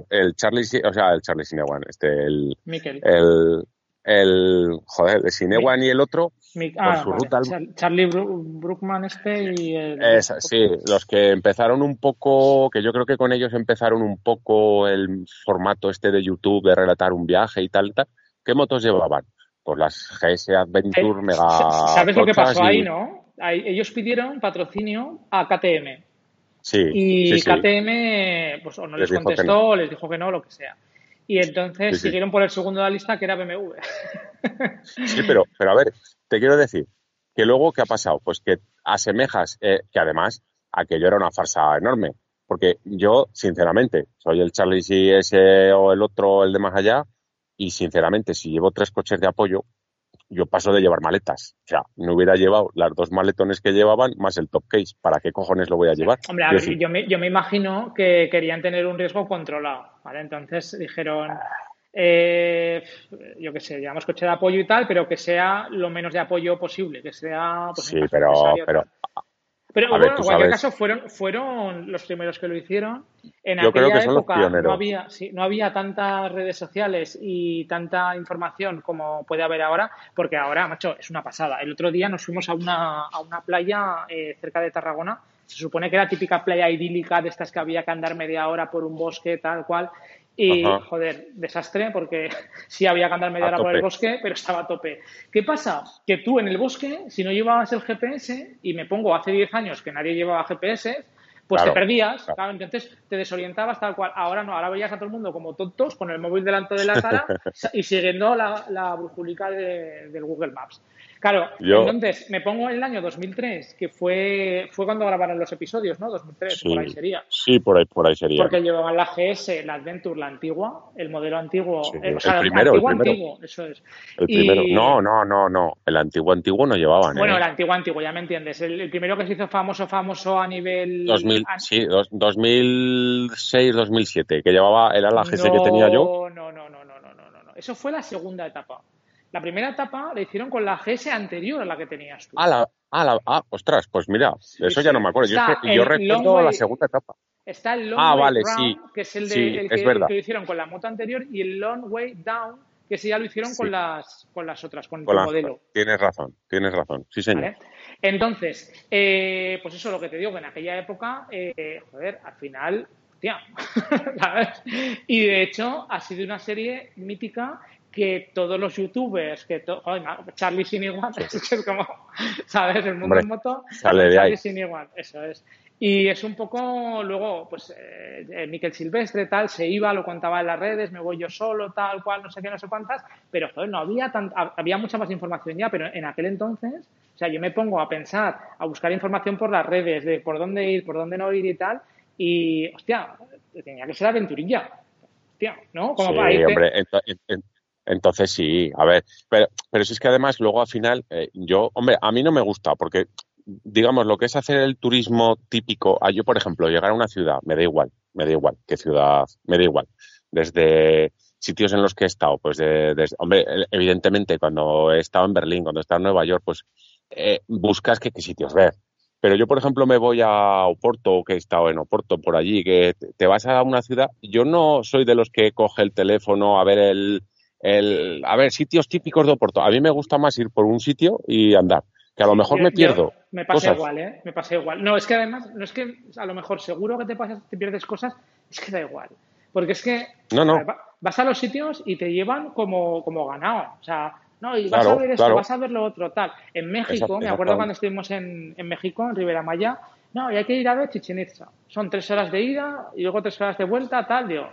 el Charlie, o sea, el Charlie Sinewan, este, el, el, el, joder, el Sinewan y el otro, ah, su ruta. Charlie Brookman este y el... sí, los que empezaron un poco, que yo creo que con ellos empezaron un poco el formato este de YouTube de relatar un viaje y tal, tal. ¿Qué motos llevaban? Pues las GS Adventure, eh, Mega... ¿Sabes lo que pasó ahí, no? ellos pidieron patrocinio a KTM. Sí, y KTM, pues o no les, contestó, o les dijo que no, lo que sea. Y entonces siguieron por el segundo de la lista, que era BMW. sí, pero, pero a ver, te quiero decir que luego, ¿qué ha pasado? Pues que asemejas, eh, que además aquello era una farsa enorme. Porque yo, sinceramente, soy el Charlie si ese o el otro, el de más allá, y sinceramente, si llevo tres coches de apoyo, yo paso de llevar maletas. O sea, no hubiera llevado las dos maletones que llevaban más el top case. ¿Para qué cojones lo voy a llevar? Hombre, yo, me, yo, me, imagino que querían tener un riesgo controlado, ¿vale? Entonces dijeron, eh, yo qué sé, llevamos coche de apoyo y tal, pero que sea lo menos de apoyo posible, que sea... Pues, sí, pero, pero pero bueno, en cualquier caso fueron, fueron los primeros que lo hicieron. En aquella época no había, sí, no había tantas redes sociales y tanta información como puede haber ahora, porque ahora, macho, es una pasada. El otro día nos fuimos a una, a una playa eh, cerca de Tarragona. Se supone que era típica playa idílica de estas que había que andar media hora por un bosque, tal cual. Y, joder, desastre, porque sí había que andar media hora por el bosque, pero estaba a tope. ¿Qué pasa? Que tú en el bosque, si no llevabas el GPS, y me pongo hace 10 años que nadie llevaba GPS, pues te perdías, claro. entonces te desorientabas tal cual. Ahora no, ahora veías a todo el mundo como tontos con el móvil delante de la cara y siguiendo la, la brujulica del Google Maps. Claro, entonces me pongo en el año 2003, que fue, fue cuando grabaron los episodios, ¿no? 2003, por ahí sería. Sí, por ahí, por ahí sería. Porque llevaban la GS, la Adventure, la antigua, el modelo antiguo. el, primero, el, antiguo, eso es. El primero. No, no, no, no. El antiguo, antiguo no llevaban. Bueno, ¿eh? el antiguo, antiguo, ya me entiendes. El, primero que se hizo famoso, famoso a nivel. 2000, sí, 2006, 2007, que llevaba, era la GS que tenía yo. No, no, no, no, no, no, no. Eso fue la segunda etapa. La primera etapa la hicieron con la GS anterior a la que tenías tú. Ah, la, ah, la, ah ostras, pues mira, eso ya no me acuerdo. Yo, recuerdo la segunda etapa. Está el Long ah, Way vale, sí, que es el, de, que, lo hicieron con la moto anterior, y el Long Way Down, que ese ya lo hicieron con, las, con las otras, con, el modelo. Tienes razón, tienes razón, sí señor. Entonces, eh, pues eso es lo que te digo, que en aquella época, eh, joder, al final, tía. Y de hecho ha sido una serie mítica que todos los youtubers, que Charlie sin igual, es como, ¿sabes? El mundo en moto, Charlie sin igual, eso es. Y es un poco, luego, pues, eh, Miquel Silvestre, tal, se iba, lo contaba en las redes, me voy yo solo, tal cual, no sé qué, no sé cuántas, pero, joder, no había tan, había mucha más información ya, pero en aquel entonces, o sea, yo me pongo a pensar, a buscar información por las redes, de por dónde ir, por dónde no ir y tal, y, hostia, tenía que ser aventurilla. Hostia, ¿no? Como sí, hombre, entonces sí, a ver, pero, pero si es que además luego al final, eh, yo, hombre, a mí no me gusta porque, digamos, lo que es hacer el turismo típico, a yo, por ejemplo, llegar a una ciudad, me da igual, me da igual, qué ciudad, me da igual, desde sitios en los que he estado, pues, de, hombre, evidentemente cuando he estado en Berlín, cuando he estado en Nueva York, pues eh, buscas qué sitios ver. Pero yo, por ejemplo, me voy a Oporto, que he estado en Oporto por allí, que te vas a una ciudad, yo no soy de los que coge el teléfono a ver el, el, a ver, sitios típicos de Oporto. A mí me gusta más ir por un sitio y andar, que a lo mejor me pierdo. me pasa igual, ¿eh? Me pasa igual. No, es que además, no es que a lo mejor seguro que te pasas, te pierdes cosas, es que da igual. Porque es que no, no. vas a los sitios y te llevan como, como ganado. O sea, no, y vas a ver esto, vas a ver lo otro, tal. En México, me acuerdo cuando estuvimos en, en México, en Rivera Maya, no, y hay que ir a ver Chichen Itza. Son tres horas de ida y luego tres horas de vuelta, tal. Digo,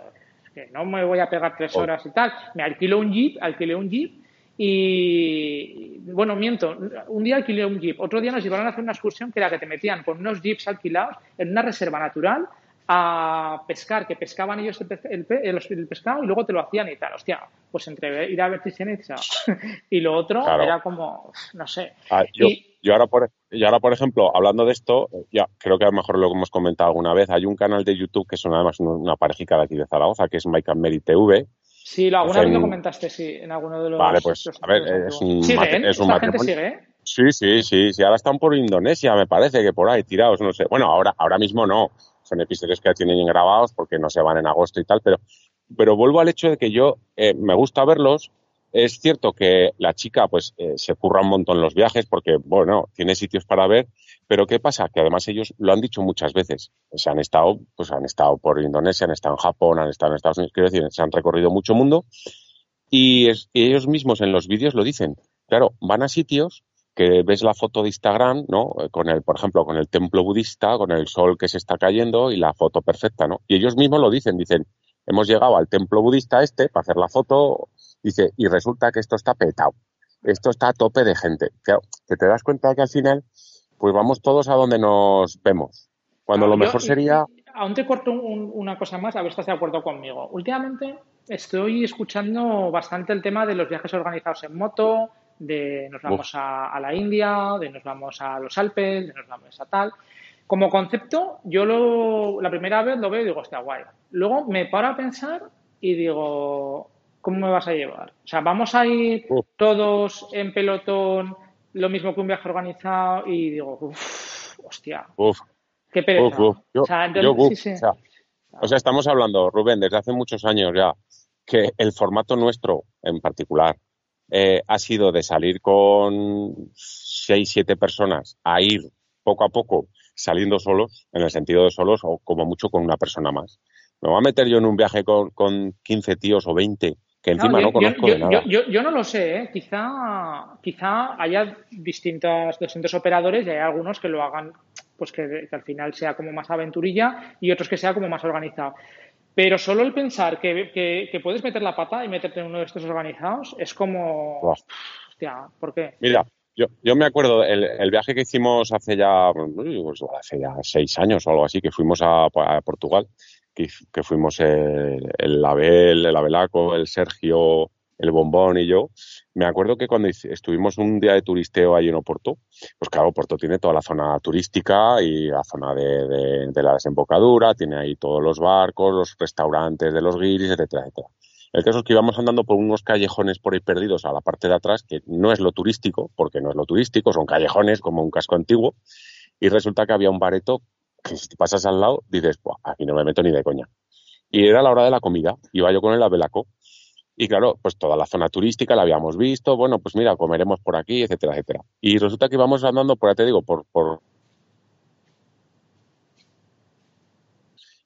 que no me voy a pegar tres oh. horas y tal. Me alquilo un jeep, alquilé un jeep y, bueno, miento, un día alquilé un jeep, otro día nos llevaron a hacer una excursión que era que te metían con unos jeeps alquilados en una reserva natural a pescar, que pescaban ellos el, el, pescado y luego te lo hacían y tal. Hostia, pues entre ir a ver y lo otro era como, no sé. Ah, yo, yo, ahora por, yo ahora, por ejemplo, hablando de esto, ya creo que a lo mejor lo hemos comentado alguna vez, hay un canal de YouTube que es además una parejica de aquí de Zaragoza, que es Mike and Mary TV. Sí, alguna vez lo comentaste, sí, en alguno de los... Vale, pues, a ver, es un, es un gente sigue? Sí, sí, sí, sí, ahora están por Indonesia, me parece que por ahí tirados, no sé. Bueno, ahora, ahora mismo no, son episodios que ya tienen grabados porque no se van en agosto y tal, pero, pero vuelvo al hecho de que yo eh, me gusta verlos. Es cierto que la chica pues eh, se curra un montón los viajes porque, bueno, tiene sitios para ver, pero ¿qué pasa? Que además ellos lo han dicho muchas veces. Se han estado, pues han estado por Indonesia, han estado en Japón, han estado en Estados Unidos, quiero decir, se han recorrido mucho mundo y, y ellos mismos en los vídeos lo dicen. Claro, van a sitios que ves la foto de Instagram, ¿no? Eh, con el, por ejemplo, con el templo budista, con el sol que se está cayendo y la foto perfecta, ¿no? Y ellos mismos lo dicen, dicen, hemos llegado al templo budista este para hacer la foto, dice, y resulta que esto está petado, esto está a tope de gente. Claro, que te das cuenta que al final, pues vamos todos a donde nos vemos. Cuando lo mejor sería... Aún te corto una cosa más, a ver si estás de acuerdo conmigo. Últimamente estoy escuchando bastante el tema de los viajes organizados en moto, de nos vamos a, la India, de nos vamos a los Alpes, de nos vamos a tal. Como concepto, yo lo, la primera vez lo veo y digo, hostia, guay. Luego me paro a pensar y digo, ¿cómo me vas a llevar? O sea, vamos a ir todos en pelotón, lo mismo que un viaje organizado y digo, uff, hostia. Qué pereza. o, sea, o sea, estamos hablando, Rubén, desde hace muchos años ya, que el formato nuestro en particular, eh, ha sido de salir con seis, siete personas a ir poco a poco saliendo solos, en el sentido de solos, o como mucho con una persona más. Me voy a meter yo en un viaje con, con 15 tíos o 20 que encima no, conozco yo, de nada. Yo, no lo sé, ¿eh? quizá, quizá haya distintos, distintos operadores y hay algunos que lo hagan, pues que, que, al final sea como más aventurilla y otros que sea como más organizado. Pero solo el pensar que, que, puedes meter la pata y meterte en uno de estos organizados es como. Hostia, ¿por qué? Mira, yo, yo me acuerdo el, el viaje que hicimos hace ya, pues, hace ya seis años o algo así, que fuimos a, Portugal, que, fuimos el, el Abel, el Abelaco, el Sergio, el Bombón y yo, me acuerdo que cuando estuvimos un día de turisteo ahí en Oporto, pues claro, Oporto tiene toda la zona turística y la zona de, de, la desembocadura, tiene ahí todos los barcos, los restaurantes de los guiris, etcétera, etcétera. El caso es que íbamos andando por unos callejones por ahí perdidos a la parte de atrás, que no es lo turístico, porque no es lo turístico, son callejones como un casco antiguo, y resulta que había un bareto que si te pasas al lado dices, aquí no me meto ni de coña. Y era la hora de la comida, iba yo con el abelaco, y claro, pues toda la zona turística la habíamos visto, bueno, pues mira, comeremos por aquí, etcétera, etcétera. Y resulta que íbamos andando, por ahí te digo, por, por...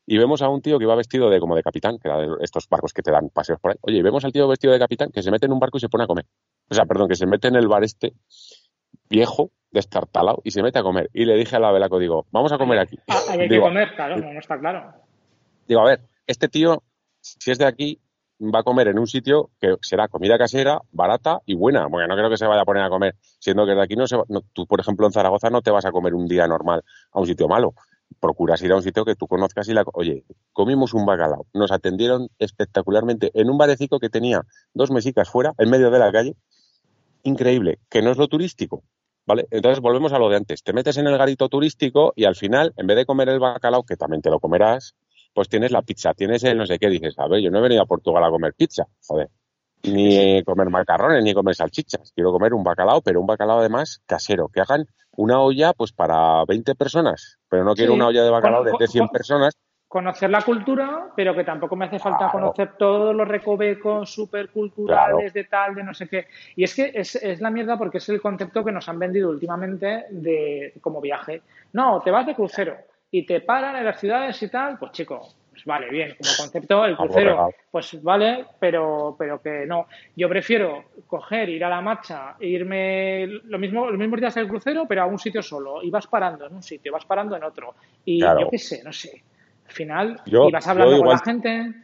Y vemos a un tío que iba vestido de como de capitán, que era de estos barcos que te dan paseos por ahí. Oye, y vemos al tío vestido de capitán que se mete en un barco y se pone a comer. O sea, perdón, que se mete en el bar este viejo, destartalado, y se mete a comer. Y le dije a la velaco, digo, vamos a comer aquí. Ah, hay que comer, claro, no está claro. Digo, a ver, este tío, si es de aquí, va a comer en un sitio que será comida casera, barata y buena. Porque no creo que se vaya a poner a comer, siendo que de aquí no se va, tú, por ejemplo, en Zaragoza no te vas a comer un día normal a un sitio malo. Procuras ir a un sitio que tú conozcas y la... Oye, comimos un bacalao. Nos atendieron espectacularmente en un barecito que tenía dos mesicas fuera, en medio de la calle. Increíble, que no es lo turístico. ¿Vale? Entonces volvemos a lo de antes. Te metes en el garito turístico y al final, en vez de comer el bacalao, que también te lo comerás, pues tienes la pizza, tienes el no sé qué, dices, a ver, yo no he venido a Portugal a comer pizza, joder, ni comer macarrones, ni comer salchichas, quiero comer un bacalao, pero un bacalao además casero, que hagan una olla pues para 20 personas, pero no quiero una olla de bacalao de, 100 personas. Conocer la cultura, pero que tampoco me hace falta conocer todos los recovecos superculturales de tal, de no sé qué. Y es que es, es, la mierda porque es el concepto que nos han vendido últimamente de como viaje. No, te vas de crucero y te paran en las ciudades y tal, pues chico, pues vale, bien, como concepto el crucero, pues vale, pero, pero que no. Yo prefiero coger, ir a la marcha, irme lo mismo, los mismos días del crucero, pero a un sitio solo, y vas parando en un sitio, vas parando en otro. Y yo qué sé, no sé. Al final, y vas hablando con la gente.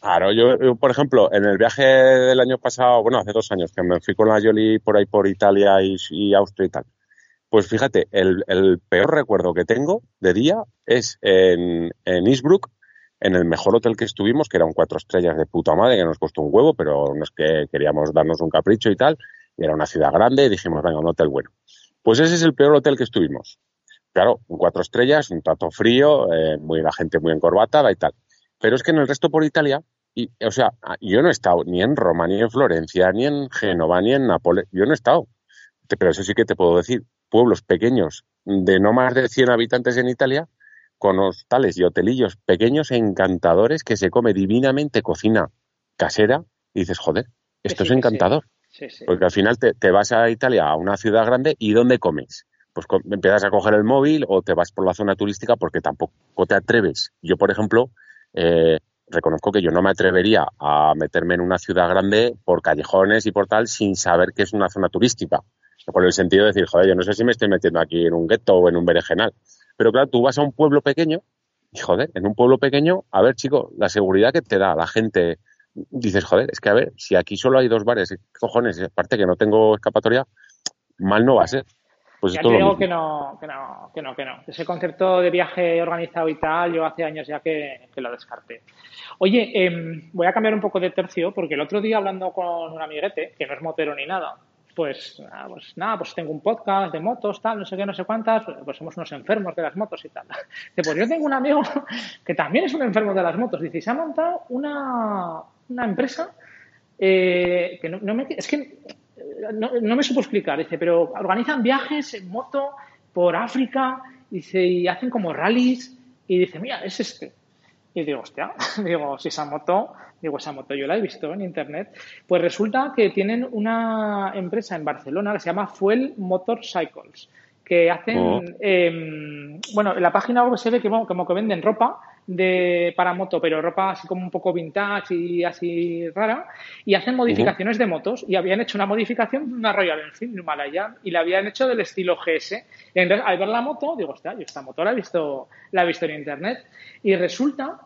Claro, yo, por ejemplo, en el viaje del año pasado, bueno, hace dos años, que me fui con la Yoli por ahí por Italia y, Austria y tal. Pues fíjate, el, peor recuerdo que tengo de día es en, en Eastbrook, en el mejor hotel que estuvimos, que era un cuatro estrellas de puta madre, que nos costó un huevo, pero no es que queríamos darnos un capricho y tal, y era una ciudad grande, y dijimos, venga, un hotel bueno. Pues ese es el peor hotel que estuvimos. Claro, un cuatro estrellas, un trato frío, eh, muy, la gente muy encorbatada y tal. Pero es que en el resto por Italia, y, o sea, yo no he estado ni en Roma, ni en Florencia, ni en Génova, ni en Nápoles, yo no he estado. Pero eso sí que te puedo decir, pueblos pequeños de no más de 100 habitantes en Italia, con hostales y hotelillos pequeños encantadores que se come divinamente cocina casera y dices, joder, esto es encantador. Porque al final te, te, vas a Italia, a una ciudad grande, ¿y dónde comes? Pues empiezas a coger el móvil o te vas por la zona turística porque tampoco te atreves. Yo, por ejemplo, eh, reconozco que yo no me atrevería a meterme en una ciudad grande por callejones y por tal sin saber que es una zona turística. Por el sentido de decir, joder, yo no sé si me estoy metiendo aquí en un gueto o en un berenjenal. Pero claro, tú vas a un pueblo pequeño y, joder, en un pueblo pequeño, a ver, chico, la seguridad que te da la gente, dices, joder, es que a ver, si aquí solo hay dos bares, cojones, aparte que no tengo escapatoria, mal no va a ser. Pues ya te digo que no, que no, que no, que no. Ese concepto de viaje organizado y tal, yo hace años ya que, lo descarté. Oye, em, voy a cambiar un poco de tercio porque el otro día hablando con un amiguete, que no es motero ni nada, pues, ah, pues nada, pues tengo un podcast de motos, tal, no sé qué, no sé cuántas, pues somos unos enfermos de las motos y tal. Dice, pues yo tengo un amigo que también es un enfermo de las motos. Dice, se ha montado una, una empresa eh, que no, no me, es que no, me supo explicar, dice, pero organizan viajes en moto por África, dice, y hacen como rallies, y dice, mira, es este. Y digo, hostia, digo, si esa moto, digo, esa moto yo la he visto en internet. Pues resulta que tienen una empresa en Barcelona que se llama Fuel Motorcycles, que hacen, oh. em, bueno, en la página web se ve que como que venden ropa de para moto, pero ropa así como un poco vintage y así rara, y hacen modificaciones de motos. Y habían hecho una modificación de una Royal Enfield y la habían hecho del estilo GS. Entonces, al ver la moto, digo, hostia, yo esta moto la he visto, la he visto en internet. Y resulta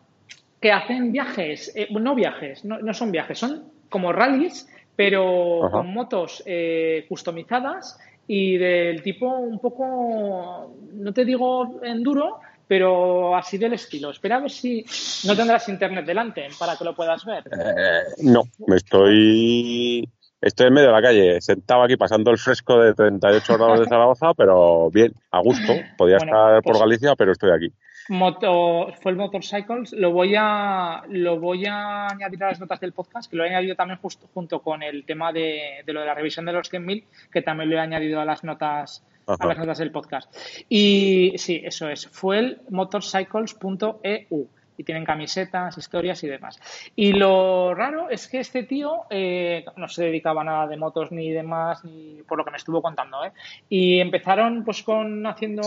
que hacen viajes, eh, no viajes, no, son viajes, son como rallies, pero con motos eh, customizadas y del tipo un poco, no te digo enduro, pero así del estilo. Espera a ver si no tendrás internet delante para que lo puedas ver. Eh, no, me estoy estoy en medio de la calle, sentado aquí pasando el fresco de 38 grados de Zaragoza, pero bien, a gusto. Podía estar por pues Galicia, pero estoy aquí. Moto, fue el Motorcycles, lo voy a lo voy a añadir a las notas del podcast, que lo he añadido también justo junto con el tema de, de lo de la revisión de los 100.000, que también lo he añadido a las notas a las notas del podcast. Y sí, eso es, fue el motorcycles.eu y tienen camisetas, historias y demás. Y lo raro es que este tío eh, no se dedicaba a nada de motos ni demás, ni por lo que me estuvo contando, ¿eh? Y empezaron pues con haciendo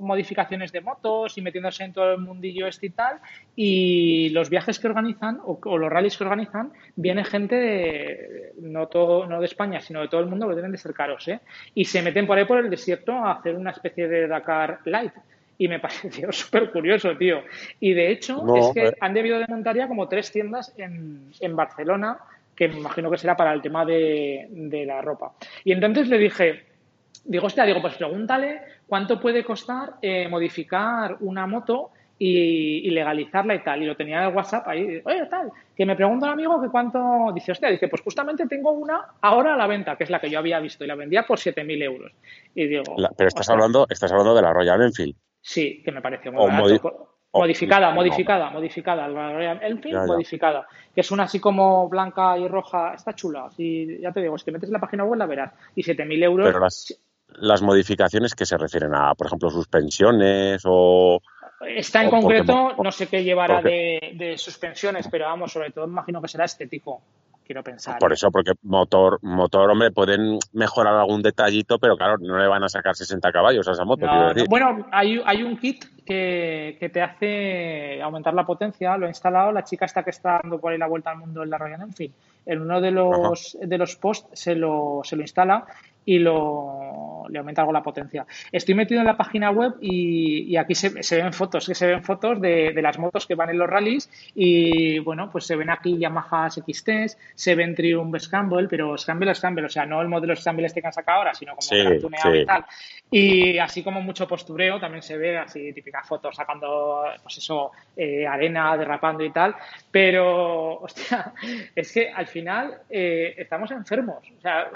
modificaciones de motos y metiéndose en todo el mundillo este y tal, y los viajes que organizan o, los rallies que organizan, viene gente de, no, todo, no de España, sino de todo el mundo, que deben de ser caros, ¿eh? Y se meten por ahí por el desierto a hacer una especie de Dakar Light y me pareció súper curioso, tío. Y de hecho, es que eh. han debido de montar ya como tres tiendas en, en Barcelona, que me imagino que será para el tema de, de la ropa. Y entonces le dije, digo, hostia, digo, pues pregúntale cuánto puede costar eh, modificar una moto y, legalizarla y tal. Y lo tenía en el WhatsApp ahí, oye, tal, que me pregunta un amigo que cuánto, dice, hostia, dice, pues justamente tengo una ahora a la venta, que es la que yo había visto, y la vendía por 7.000 euros. Y digo... pero estás hablando, estás hablando de la Royal Enfield. Sí, que me pareció muy barato. modificada, modificada, modificada, en fin, modificada. Que es una así como blanca y roja, está chula. Y ya te digo, si te metes en la página web la verás. Y 7.000 euros. Pero las, las modificaciones que se refieren a, por ejemplo, suspensiones o. Está en concreto, no sé qué llevará de, de suspensiones, pero vamos, sobre todo imagino que será estético quiero pensar. Por eso, porque motor, motor, hombre, pueden mejorar algún detallito, pero claro, no le van a sacar 60 caballos a esa moto, quiero decir. Bueno, hay, hay un kit que, te hace aumentar la potencia. Lo he instalado. La chica esta que está dando por ahí la vuelta al mundo en la Royal Enfield. En uno de los, de los posts se lo, se lo instala y lo, le aumenta algo la potencia. Estoy metido en la página web y, aquí se, ven fotos, que se ven fotos de, las motos que van en los rallies y bueno, pues se ven aquí Yamaha XT, se ven Triumph Scramble, pero Scramble Scramble, o sea, no el modelo Scramble este que han sacado ahora, sino como sí, tuneado y tal. Y así como mucho postureo, también se ve así típicas fotos sacando, pues eso, eh, arena, derrapando y tal. Pero, hostia, es que al final eh, estamos enfermos. O sea,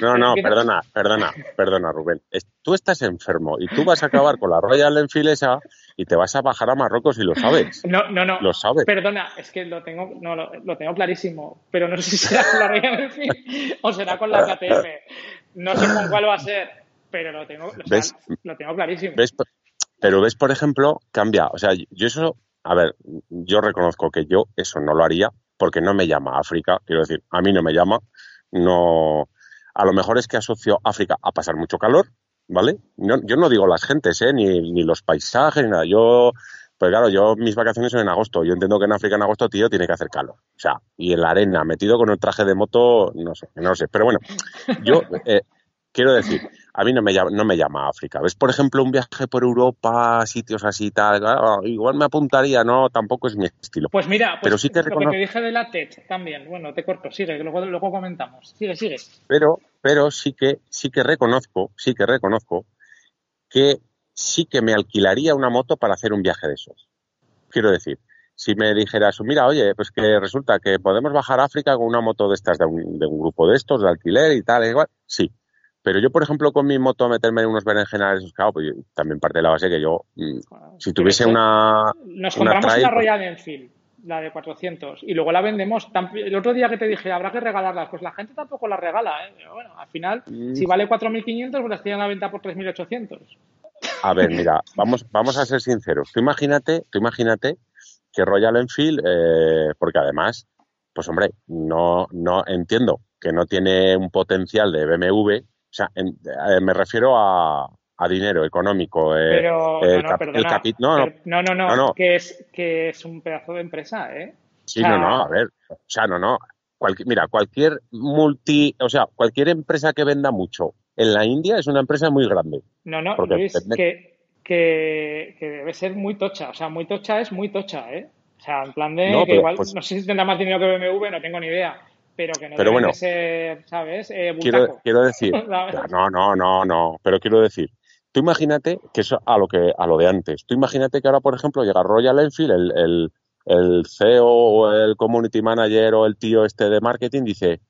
no, no, pero perdona, perdona, perdona, Rubén. Tú estás enfermo y tú vas a acabar con la Royal Enfield esa y te vas a bajar a Marruecos y lo sabes. No, no, no. Lo sabes. Perdona, es que lo tengo, no, lo, tengo clarísimo, pero no sé si será con la Royal Enfield o será con la KTM. No sé con cuál va a ser, pero lo tengo, lo tengo clarísimo. Pero ves, por ejemplo, cambia. O sea, yo eso, a ver, yo reconozco que yo eso no lo haría porque no me llama África. Quiero decir, a mí no me llama. No, a lo mejor es que asocio África a pasar mucho calor, ¿vale? yo no digo las gentes, ¿eh? Ni, ni los paisajes, ni nada. Yo, pues claro, yo mis vacaciones son en agosto. Yo entiendo que en África en agosto, tío, tiene que hacer calor. O sea, y en la arena, metido con el traje de moto, no sé, no sé. Pero bueno, yo eh, quiero decir, a mí no me, llama, no me llama África. ¿Ves, por ejemplo, un viaje por Europa, sitios así tal? igual me apuntaría, no, tampoco es mi estilo. Pues mira, pues pero sí que lo que te dije de la TED también, bueno, te corto, sigue, luego, luego comentamos. Sigue, sigue. Pero, pero sí que, sí que reconozco, sí que reconozco que sí que me alquilaría una moto para hacer un viaje de esos. Quiero decir, si me dijeras, mira, oye, pues que resulta que podemos bajar a África con una moto de estas, de un, de un grupo de estos, de alquiler y tal, igual, sí pero yo, por ejemplo, con mi moto meterme en unos berenjenales, claro, pues también parte de la base que yo, mm, si tuviese una. Nos compramos una, una Royal Enfield, la de 400, y luego la vendemos. El otro día que te dije, habrá que regalarla, pues la gente tampoco la regala, ¿eh? Pero bueno, al final, mm. si vale 4.500, pues la tienen a la venta por 3.800. A ver, mira, vamos, vamos a ser sinceros. Tú imagínate, tú imagínate que Royal Enfield, eh, porque además, pues hombre, no, no entiendo que no tiene un potencial de BMW o sea, eh, me refiero a, dinero económico. Eh, Pero, no, no, no, no, no, que es, que es un pedazo de empresa, ¿eh? Sí, no, no, a ver, o sea, no, no. mira, cualquier multi, o sea, cualquier empresa que venda mucho en la India es una empresa muy grande. No, no, Luis, que, que, que, debe ser muy tocha, o sea, muy tocha es muy tocha, ¿eh? O sea, en plan de que igual, pues no sé si tendrá más dinero que BMW, no tengo ni idea pero que no pero ser, ¿sabes? Eh, quiero, quiero, decir, no, no, no, no, pero quiero decir, tú imagínate que eso a lo que a lo de antes. Tú imagínate que ahora, por ejemplo, llega Royal Enfield, el, el, el CEO o el community manager o el tío este de marketing dice,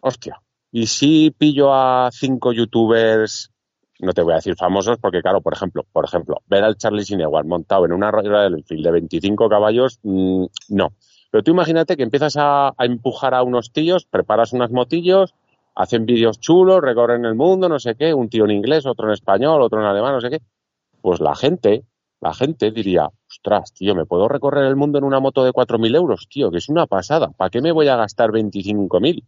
hostia, ¿y si pillo a cinco youtubers, no te voy a decir famosos, porque claro, por ejemplo, por ejemplo, ver al Charlie Sinewan montado en una Royal Enfield de 25 caballos, mm, no. Pero tú imagínate que empiezas a, empujar a unos tíos, preparas unos motillos, hacen vídeos chulos, recorren el mundo, no sé qué, un tío en inglés, otro en español, otro en alemán, no sé qué. Pues la gente, la gente diría, ostras, tío, ¿me puedo recorrer el mundo en una moto de 4.000 euros, tío? Que es una pasada. ¿Para qué me voy a gastar 25.000?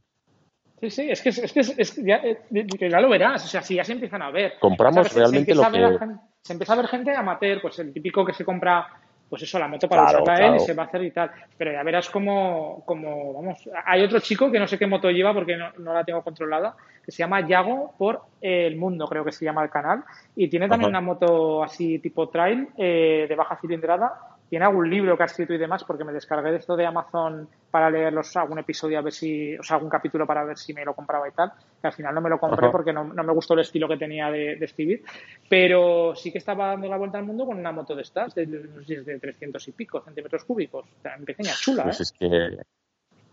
Sí, sí, es que, es que, es ya, eh, ya, lo verás, o sea, si ya se empiezan a ver. Compramos realmente lo que... se empieza a ver gente amateur, pues el típico que se compra pues eso, la moto para usarla él y se va a hacer y tal. Pero ya verás como, como, vamos, hay otro chico que no sé qué moto lleva porque no, no la tengo controlada, que se llama Yago por el mundo, creo que se llama el canal, y tiene también una moto así tipo trail eh, de baja cilindrada tiene algún libro que ha escrito y demás, porque me descargué de esto de Amazon para leerlos algún episodio a ver si, o sea, algún capítulo para ver si me lo compraba y tal, que al final no me lo compré porque no, me gustó el estilo que tenía de, escribir, pero sí que estaba dando la vuelta al mundo con una moto de estas, de, de 300 y pico centímetros cúbicos, en pequeña, chula. Pues ¿eh? es que,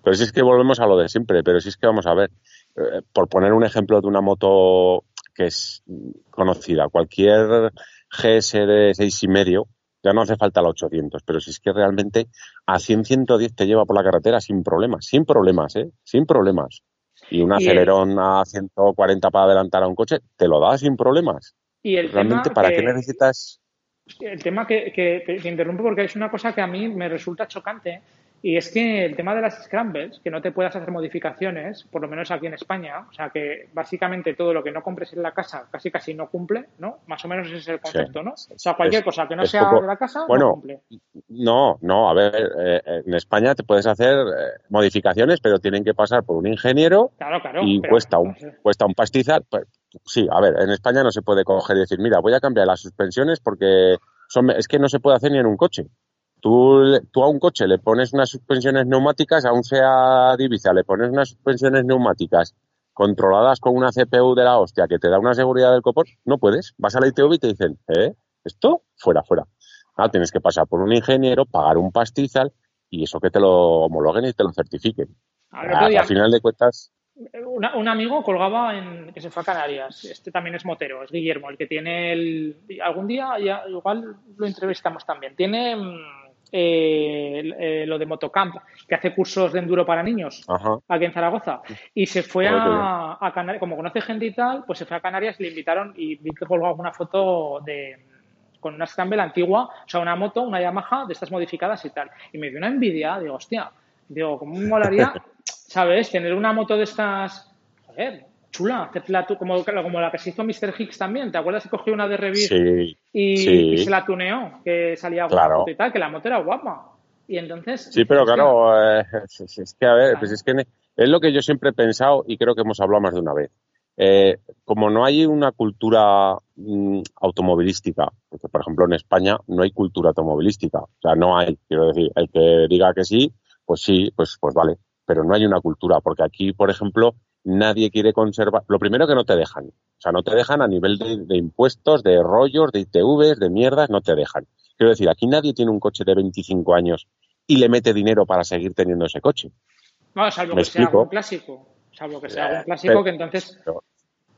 pero si es que volvemos a lo de siempre, pero si es que vamos a ver, eh, por poner un ejemplo de una moto que es conocida, cualquier GS de seis y medio, ya no hace falta la 800, pero si es que realmente a 100, 110 te lleva por la carretera sin problemas, sin problemas, ¿eh? Sin problemas. Y un acelerón a 140 para adelantar a un coche, te lo da sin problemas. Y el realmente, ¿para qué necesitas? El tema que, te, interrumpo porque es una cosa que a mí me resulta chocante Y es que el tema de las scrambles, que no te puedas hacer modificaciones, por lo menos aquí en España, o sea que básicamente todo lo que no compres en la casa casi casi no cumple, ¿no? Más o menos ese es el concepto, ¿no? O sea, cualquier cosa que no sea de la casa no cumple. No, no, a ver, eh, en España te puedes hacer eh, modificaciones, pero tienen que pasar por un ingeniero claro, claro, y cuesta, un, cuesta un pastizal. Pues, sí, a ver, en España no se puede coger y decir, mira, voy a cambiar las suspensiones porque son, es que no se puede hacer ni en un coche. Tú, tú, a un coche le pones unas suspensiones neumáticas, a un SEA Ibiza le pones unas suspensiones neumáticas controladas con una CPU de la hostia que te da una seguridad del copón, no puedes. Vas a la ITV y te dicen, ¿eh? Esto, fuera, fuera. Ah, tienes que pasar por un ingeniero, pagar un pastizal y eso que te lo homologuen y te lo certifiquen. Ah, al final de cuentas. un amigo colgaba en que se fue a Canarias. Este también es motero, es Guillermo, el que tiene el. Algún día ya igual lo entrevistamos también. Tiene mm, eh, eh, lo de Motocamp, que hace cursos de enduro para niños aquí en Zaragoza. Y se fue a, a, Canarias, como conoce gente y tal, pues se fue a Canarias, le invitaron y vi que colgó una foto de con una Scramble antigua, o sea, una moto, una Yamaha de estas modificadas y tal. Y me dio una envidia, digo, hostia, digo, ¿cómo me molaría, sabes, tener una moto de estas, joder, chula, como, como la que se hizo Mr. Hicks también. ¿Te acuerdas que cogió una de Revit y, se la tuneó? Que salía claro. y tal, que la moto era guapa. Y entonces. Sí, pero claro, eh, es, que a ver, pues es que es lo que yo siempre he pensado y creo que hemos hablado más de una vez. Eh, como no hay una cultura mm, automovilística, porque por ejemplo en España no hay cultura automovilística, o sea, no hay, quiero decir, el que diga que sí, pues sí, pues, pues vale, pero no hay una cultura, porque aquí, por ejemplo, nadie quiere conservar. Lo primero que no te dejan. O sea, no te dejan a nivel de, impuestos, de rollos, de ITVs, de mierdas, no te dejan. Quiero decir, aquí nadie tiene un coche de 25 años y le mete dinero para seguir teniendo ese coche. No, salvo que sea un clásico. Salvo que sea un clásico que entonces.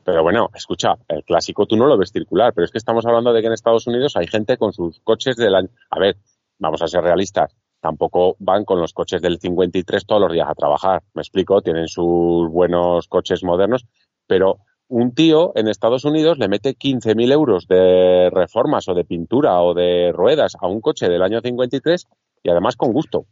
Pero, bueno, escucha, el clásico tú no lo ves circular, pero es que estamos hablando de que en Estados Unidos hay gente con sus coches del año. A ver, vamos a ser realistas tampoco van con los coches del 53 todos los días a trabajar. Me explico, tienen sus buenos coches modernos, pero un tío en Estados Unidos le mete 15.000 euros de reformas o de pintura o de ruedas a un coche del año 53 y además con gusto.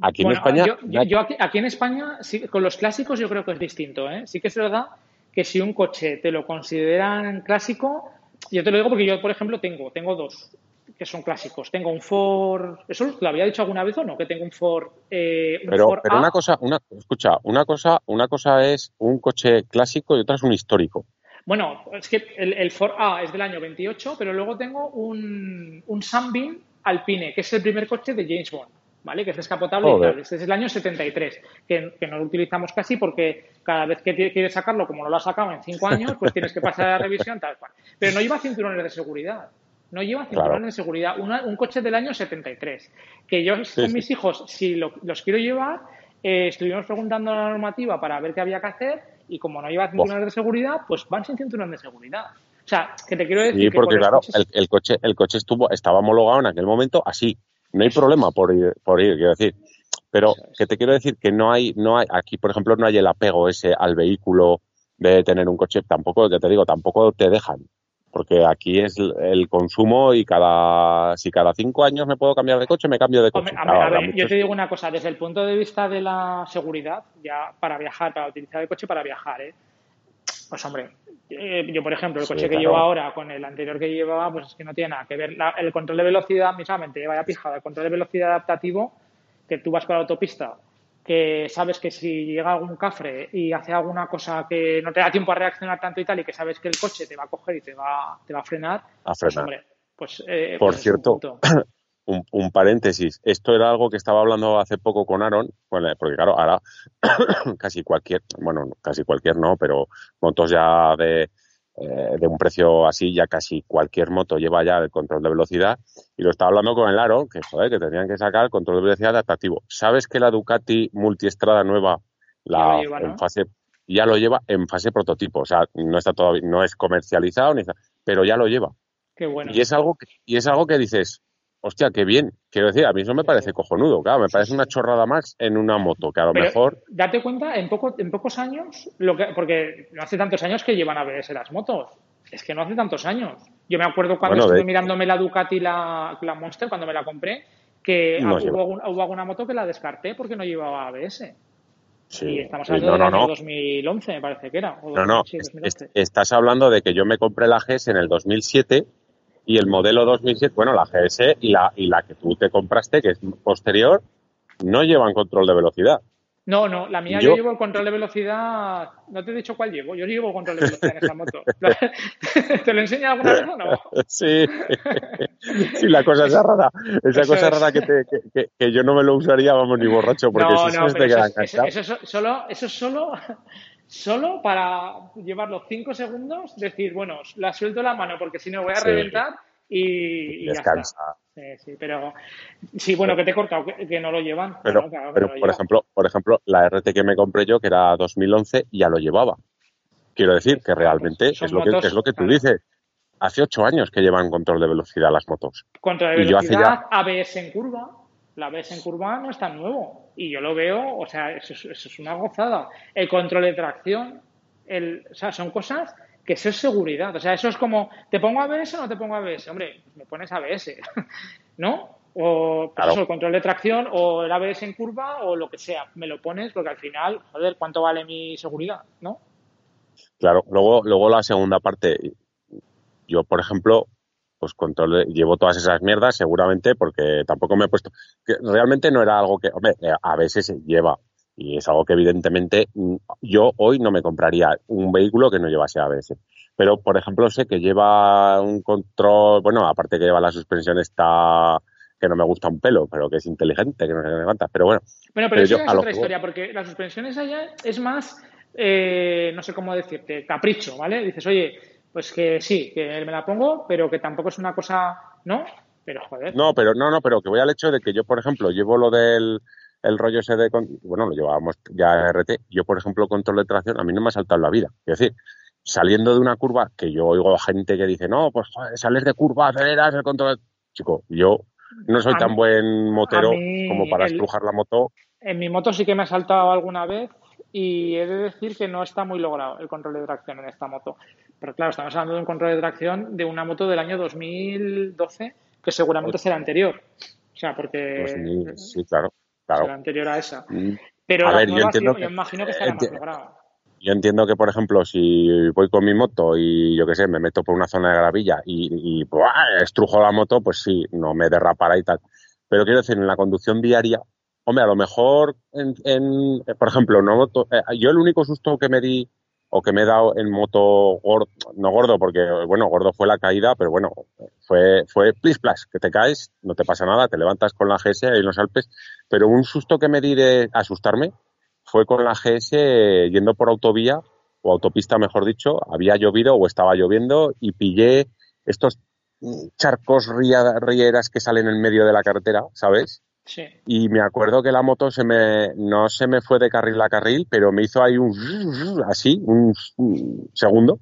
Aquí en España. Yo, aquí, en España, con los clásicos, yo creo que es distinto. ¿eh? Sí que es verdad que si un coche te lo consideran clásico, yo te lo digo porque yo, por ejemplo, tengo, tengo dos que son clásicos. Tengo un Ford, ¿eso lo había dicho alguna vez o no? Que tengo un Ford. Eh, pero pero una cosa, una, escucha, una cosa, una cosa es un coche clásico y otra es un histórico. Bueno, es que el, Ford A es del año 28, pero luego tengo un, un Sunbeam Alpine, que es el primer coche de James Bond. ¿vale? Que es descapotable y tal. Este es el año 73, que, que, no lo utilizamos casi porque cada vez que quieres sacarlo, como no lo has sacado en cinco años, pues tienes que pasar a la revisión tal cual. Pero no lleva cinturones de seguridad no lleva cinturón de seguridad. un coche del año 73. Que yo con mis hijos, si los quiero llevar, eh, estuvimos preguntando la normativa para ver qué había que hacer y como no lleva cinturones de seguridad, pues van sin cinturón de seguridad. O sea, que te quiero decir. Sí, porque claro, el, coche, el coche estuvo, estaba homologado en aquel momento así. No hay problema por ir, por ir, quiero decir. Pero que te quiero decir que no hay, no hay, aquí por ejemplo no hay el apego ese al vehículo de tener un coche, tampoco, ya te digo, tampoco te dejan porque aquí es el consumo y cada si cada cinco años me puedo cambiar de coche, me cambio de coche. a ver, yo te digo una cosa, desde el punto de vista de la seguridad, ya para viajar, para utilizar el coche para viajar, ¿eh? pues hombre, eh, yo por ejemplo, el coche que llevo ahora con el anterior que llevaba, pues es que no tiene nada que ver. el control de velocidad, mismamente, lleva ya pijada, el control de velocidad adaptativo, que tú vas por la autopista que sabes que si llega algún cafre y hace alguna cosa que no te da tiempo a reaccionar tanto y tal, y que sabes que el coche te va a coger y te va, te va a frenar, a pues, frenar. pues, eh, Por pues cierto, un, un, paréntesis, esto era algo que estaba hablando hace poco con Aaron, bueno, porque claro, ahora casi cualquier, bueno, casi cualquier no, pero motos ya de, eh, de un precio así, ya casi cualquier moto lleva ya el control de velocidad. Y lo estaba hablando con el Aro, que joder, que tenían que sacar el control de velocidad adaptativo. ¿Sabes que la Ducati multiestrada nueva, la en fase, ya lo lleva en fase prototipo? O sea, no está todavía, no es comercializado, ni, pero ya lo lleva. Qué bueno. Y es algo y es algo que dices, hostia, qué bien. Quiero decir, a mí eso me parece cojonudo, claro, me parece una chorrada más en una moto, que a lo mejor... Date cuenta, en, poco, en pocos años, lo que, porque no hace tantos años que llevan a verse las motos. Es que no hace tantos años. Yo me acuerdo cuando estuve mirándome la Ducati, la, la Monster, cuando me la compré, que No hubo, alguna moto que la descarté porque no llevaba ABS. Sí. Y estamos Sí, hablando no, del no, año no. 2011, me parece que era. o No, no. sí, es- 2011. es- estás hablando de que yo me compré la GS en el 2007 y el modelo 2007, bueno, la GS y la, y la que tú te compraste, que es posterior, no llevan control de velocidad. No, no, la mía yo, Yo- llevo el control de velocidad. No te he dicho cuál llevo. Yo llevo el control de velocidad en esa moto. ¿Te lo enseño alguna vez o no? Sí, sí, la cosa esa rara, esa Eso cosa es. rara que, te- que, que- que yo no me lo usaría, vamos, ni borracho, porque no, si no, se te eso, queda es, eso- eso es solo, eso es solo, solo para llevar los 5 segundos, decir, bueno, la suelto la mano porque si no voy a Sí. reventar y, y ya está. Descansa. Sí, sí, pero sí, bueno, que te he cortado, que, que no lo llevan. Pero, Bueno, claro que pero no lo por llevan. ejemplo, por ejemplo, la RT que me compré yo, que era 2011, ya lo llevaba. Quiero decir que realmente Son es lo que, es lo que tú claro. dices. Hace ocho años que llevan control de velocidad las motos. Contra de velocidad, ABS en curva. La ABS en curva no es tan nuevo. Y yo lo veo, o sea, eso es, eso es una gozada. El control de tracción, el, o sea, son cosas que eso es seguridad. O sea, eso es como, ¿te pongo ABS o no te pongo ABS? Hombre, me pones ABS, ¿no? O pues Claro. eso, el control de tracción o el ABS en curva o lo que sea. Me lo pones porque al final, joder, ¿cuánto vale mi seguridad? ¿No? Claro, luego, luego la segunda parte, yo por ejemplo, pues control llevo todas esas mierdas seguramente porque tampoco me he puesto, que realmente no era algo que, hombre, eh, a veces se lleva y es algo que evidentemente mm, yo hoy no me compraría un vehículo que no llevase ABS. Pero, por ejemplo, sé que lleva un control, bueno, aparte que lleva la suspensión está que no me gusta un pelo, pero que es inteligente, que no se levanta. Pero bueno, Bueno, pero, Pero eso yo, ya a es otra voy- historia, porque las suspensiones allá es más, eh, no sé cómo decirte, capricho, ¿vale? Dices, oye, pues que sí, que me la pongo, pero que tampoco es una cosa, ¿no? Pero joder. No, pero no, no, pero que voy al hecho de que yo, por ejemplo, llevo lo del el rollo ese de, bueno, lo llevábamos ya RT, yo, por ejemplo, control de tracción, a mí no me ha saltado la vida. Es decir, saliendo de una curva, que yo oigo a gente que dice, no, pues joder, sales de curva, aceleras el control. Chico, yo no soy A tan mí- buen motero como para el- estrujar la moto. En mi moto sí que me ha saltado alguna vez y he de decir que no está muy logrado el control de tracción en esta moto. Pero claro, estamos hablando de un control de tracción de una moto del año 2012, que seguramente será anterior. O sea, porque Pues, sí, claro, claro. será anterior a esa. Mm, Pero A ver, yo entiendo yo, que- yo imagino que estará más logrado. Yo entiendo que, por ejemplo, si voy con mi moto y yo qué sé, me meto por una zona de gravilla y, y ¡buah! estrujo la moto, pues sí, no me derrapará y tal. Pero quiero decir, en la conducción diaria, hombre, a lo mejor, en, en- por ejemplo, no eh, yo el único susto que me di o que me he dado en moto gordo, no gordo, porque, bueno, gordo fue la caída, pero bueno, fue, fue plis plas, que te caes, no te pasa nada, te levantas con la GS ahí en los Alpes, pero un susto que me di de asustarme fue con la GS yendo por autovía o autopista, mejor dicho, había llovido o estaba lloviendo y pillé estos mm, charcos rieras que salen en medio de la carretera, ¿sabes? Sí. Y me acuerdo que la moto se me, no se me fue de carril a carril, pero me hizo ahí un así, un, un segundo.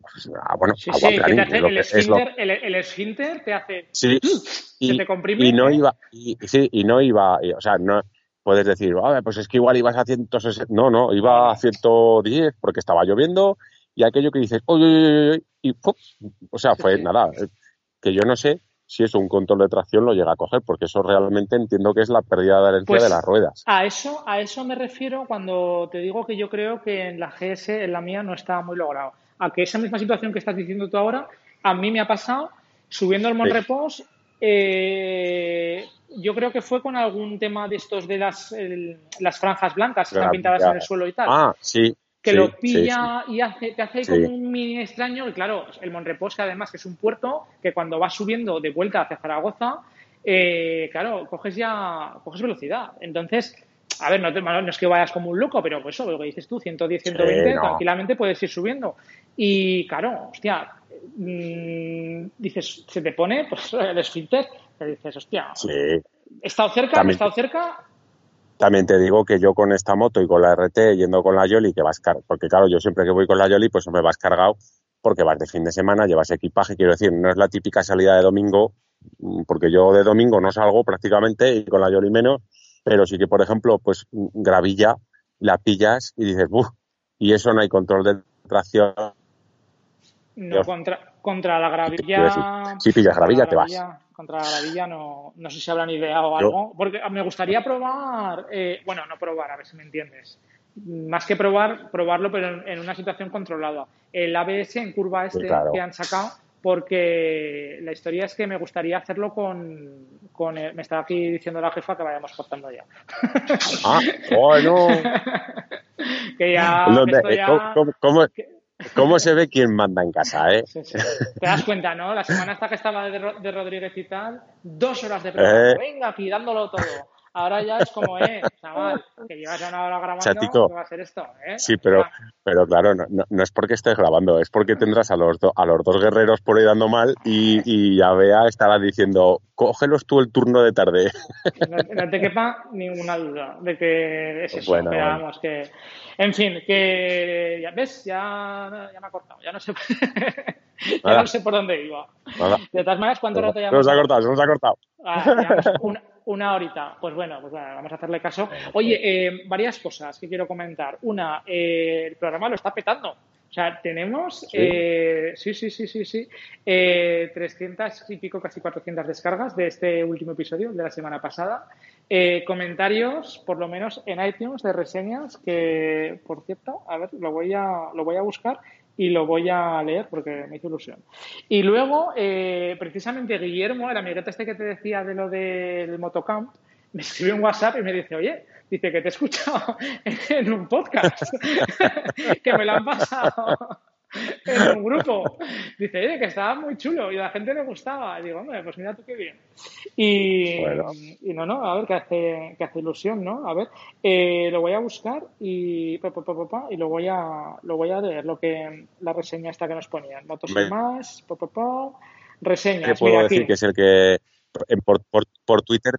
Pues, ah, bueno, Sí, sí, que te planín, hace el que- es lo- esfínter, el, el esfínter te hace, Sí, se y, te comprime. y no iba, y, sí, y no iba, y, o sea, no puedes decir, "Ah, pues es que igual ibas a 160, no, no, iba a 110 porque estaba lloviendo y aquello que dices, oye, oye, oye, oye", y ¡pum! o sea, fue nada, eh, que yo no sé si eso un control de tracción lo llega a coger, porque eso realmente entiendo que es la pérdida de adherencia Pues- de las ruedas. A eso, a eso me refiero cuando te digo que yo creo que en la GS, en la mía, no está muy logrado. A que esa misma situación que estás diciendo tú ahora, a mí me ha pasado subiendo el Monrepos. eh, yo creo que fue con algún tema de estos de las, el- las franjas blancas que están pintadas en el suelo y tal. Ah, sí. Que sí, lo sí, pilla y hace, te hace como un mini extraño. Y claro, el Monrepos, que además que es un puerto, que cuando vas subiendo de vuelta hacia Zaragoza, eh, claro, coges ya, coges velocidad. Entonces, a ver, no, te- no es que vayas como un loco, pero pues eso, lo que dices tú, 110, 120, no. tranquilamente puedes ir subiendo. Y claro, hostia, mm, dices, se te pone pues el esfínter, te dices, hostia, he estado cerca, me he También- estado cerca, También te digo que yo con esta moto y con la RT yendo con la Yoli, que vas car porque claro, yo siempre que voy con la Yoli, pues me vas cargado porque vas de fin de semana, llevas equipaje, quiero decir, no es la típica salida de domingo, mm, porque yo de domingo no salgo prácticamente y con la Yoli menos, pero sí que, por ejemplo, pues mm, gravilla, la pillas y dices. Y eso no hay control de tracción. No, contra, contra la gravilla. Si pillas gravilla, te vas. Contra la gravilla no, no sé si habrán ideado algo. Porque me gustaría probar. Eh, bueno, no probar, a ver si me entiendes. Más que probar, probarlo, pero en, una situación controlada. El ABS en curva este que han sacado porque la historia es que me gustaría hacerlo con, con me estaba aquí diciendo la jefa que vayamos cortando ya. Ah, bueno. que ya, ¿Cómo, cómo, se ve quién manda en casa, eh? Te das cuenta, ¿no? La semana hasta que estaba de, de Rodríguez y tal, dos horas de programa. Eh. Venga, aquí, dándolo todo. Ahora ya es como, eh, chaval, que llevas una hora grabando, ¿qué va a ser esto? ¿eh? Sí, pero, pero claro, no, no, es porque estés grabando, es porque tendrás a los, a los dos guerreros por ahí dando mal y, y ya vea estará diciendo, cógelos tú el turno de tarde. No, te quepa ninguna duda de que es eso, bueno, que... En fin, que ya ves, ya, ya me ha cortado, ya no sé, ya no sé por dónde iba. De todas maneras, ¿cuánto rato ya Se nos ha cortado, se nos ha cortado. Ah, una, una horita. Pues bueno, pues vamos a hacerle caso. Oye, eh, varias cosas que quiero comentar. Una, eh, el programa lo está petando. O sea, tenemos, sí, eh, sí, sí, sí, sí, sí 300 y pico, casi 400 descargas de este último episodio de la semana pasada. comentarios, por lo menos en iTunes, de reseñas que, por cierto, a ver, lo voy a, lo voy a buscar y lo voy a leer porque me hizo ilusión. Y luego, eh, precisamente Guillermo, el amiguete este que te decía de lo del motocamp, me escribe un WhatsApp y me dice, oye, dice que te he escuchado en un podcast, que me lo han pasado en un grupo. Dice, oye, que estaba muy chulo y a la gente le gustaba. Y digo, hombre, pues mira tú qué bien. Y, y no, no, a ver, que hace, que hace ilusión, ¿no? A ver, eh, lo voy a buscar y, y lo voy a lo voy a leer, lo que la reseña esta que nos ponían. Motos y más, reseñas. ¿Qué puedo decir que es el que por, por, por Twitter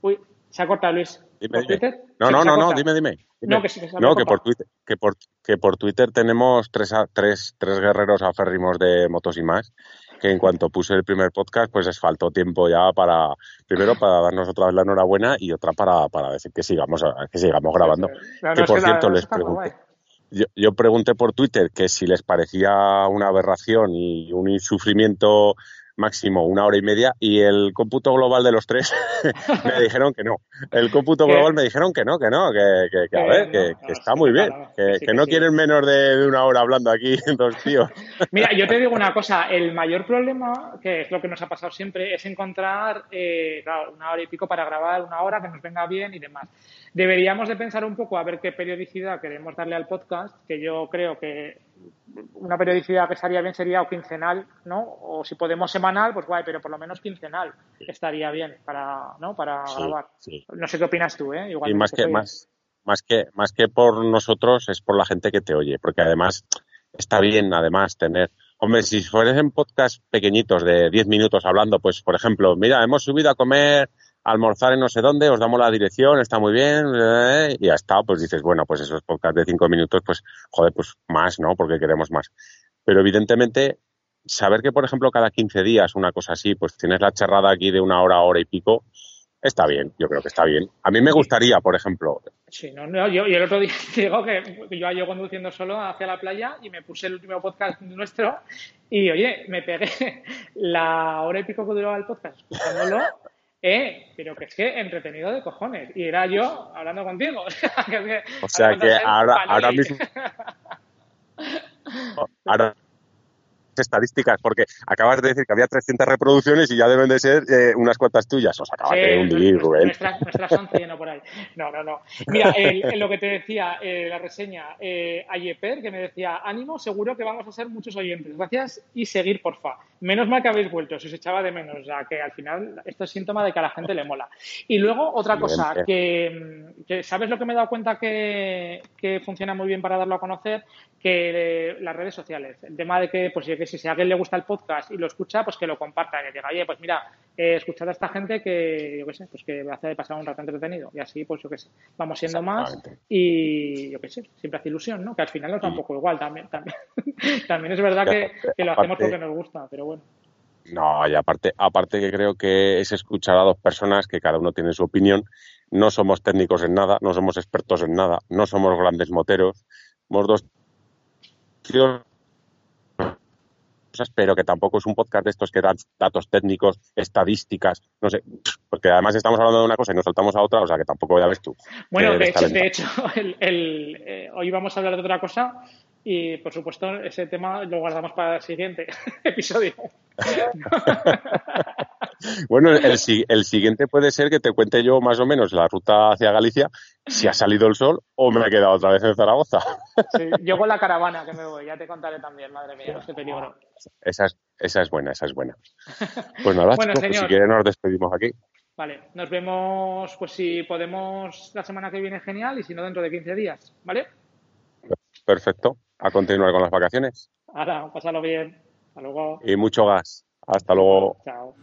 Uy, se ha cortado Luis. Dime, Twitter? No, no, no, no, dime, dime. No, que, no que, por Twitter, que, por, que por Twitter tenemos tres, tres, tres guerreros aférrimos de motos y más, que en cuanto puse el primer podcast, pues les faltó tiempo ya para, primero para darnos otra vez la enhorabuena y otra para, para decir que sigamos, que sigamos grabando. que por cierto, les pregunté. Yo, yo, pregunté por Twitter que si les parecía una aberración y un insufrimiento máximo una hora y media y el cómputo global de los tres me dijeron que no. El cómputo global me dijeron que no, que no, que, que, a ver, que, está muy bien, que, no quieren menos de, una hora hablando aquí dos tíos. Mira, yo te digo una cosa, el mayor problema, que es lo que nos ha pasado siempre, es encontrar eh, una hora y pico para grabar, una hora que nos venga bien y demás. Deberíamos de pensar un poco a ver qué periodicidad queremos darle al podcast, que yo creo que una periodicidad que estaría bien sería o quincenal, ¿no? O si podemos semanal, pues guay, pero por lo menos quincenal estaría bien para, ¿no? Para grabar. No sé qué opinas tú, ¿eh? y más que, más, más que, más que por nosotros, es por la gente que te oye, porque además está bien, además, tener Hombre, si fuesen podcast pequeñitos de 10 minutos hablando, pues por ejemplo, mira, hemos subido a comer almorzar en no sé dónde, os damos la dirección, está muy bien, eh, y ya está, pues dices, bueno, pues esos podcasts de cinco minutos, pues joder, pues más, ¿no? Porque queremos más. Pero evidentemente, saber que, por ejemplo, cada 15 días, una cosa así, pues tienes la charrada aquí de una hora, hora y pico, está bien, yo creo que está bien. A mí me gustaría, por ejemplo. Sí, no, no yo, el otro día digo que yo iba conduciendo solo hacia la playa y me puse el último podcast nuestro y, oye, me pegué la hora y pico que duraba el podcast escuchándolo eh, pero que es que entretenido de cojones. Y era yo hablando contigo. o sea que ahora, ahora mismo. ahora estadísticas, porque acabas de decir que había 300 reproducciones y ya deben de ser eh, unas cuantas tuyas. Os acabas de hundir, Rubén. Nuestras, nuestras 11 no por ahí. No, no, no. Mira, lo que te decía, eh, la reseña, eh, Ayeper, que me decía, ánimo, seguro que vamos a ser muchos oyentes. Gracias y seguir, porfa. Menos mal que habéis vuelto, se os echaba de menos, ya que al final esto es síntoma de que a la gente le mola. Y luego, otra cosa, que, que, ¿sabes lo que me he dado cuenta que, que funciona muy bien para darlo a conocer? Que las redes sociales. El tema de que, pues, que si a alguien le gusta el podcast y lo escucha, pues que lo comparta, que diga, oye, pues mira, he escuchado a esta gente que, yo qué sé, pues que me hace pasar un rato entretenido. Y así, pues yo qué sé, vamos siendo más y yo qué sé, siempre hace ilusión, ¿no? Que al final es un poco igual también. También, también es verdad que, lo hacemos porque nos gusta, pero bueno. No, y aparte, aparte que creo que es escuchar a dos personas que cada uno tiene su opinión. No somos técnicos en nada, no somos expertos en nada, no somos grandes moteros. Somos dos tíos pero que tampoco es un podcast de estos que dan datos técnicos, estadísticas, no sé, porque además estamos hablando de una cosa y nos saltamos a otra, o sea que tampoco ya ves tú. Bueno, de hecho, de hecho, el, eh, hoy vamos a hablar de otra cosa y por supuesto ese tema lo guardamos para el siguiente episodio. bueno, el, siguiente puede ser que te cuente yo más o menos la ruta hacia Galicia, si ha salido el sol o me he quedado otra vez en Zaragoza. sí, yo con la caravana que me voy, ya te contaré también, madre mía, qué peligro. Esa es, esa es buena, esa es buena. Pues nada, bueno, pues si quieres nos despedimos aquí. Vale, nos vemos, pues si podemos la semana que viene, genial, y si no, dentro de 15 días, ¿vale? Perfecto. A continuar con las vacaciones. Ahora, pásalo bien. Hasta luego. Y mucho gas. Hasta luego. Chao.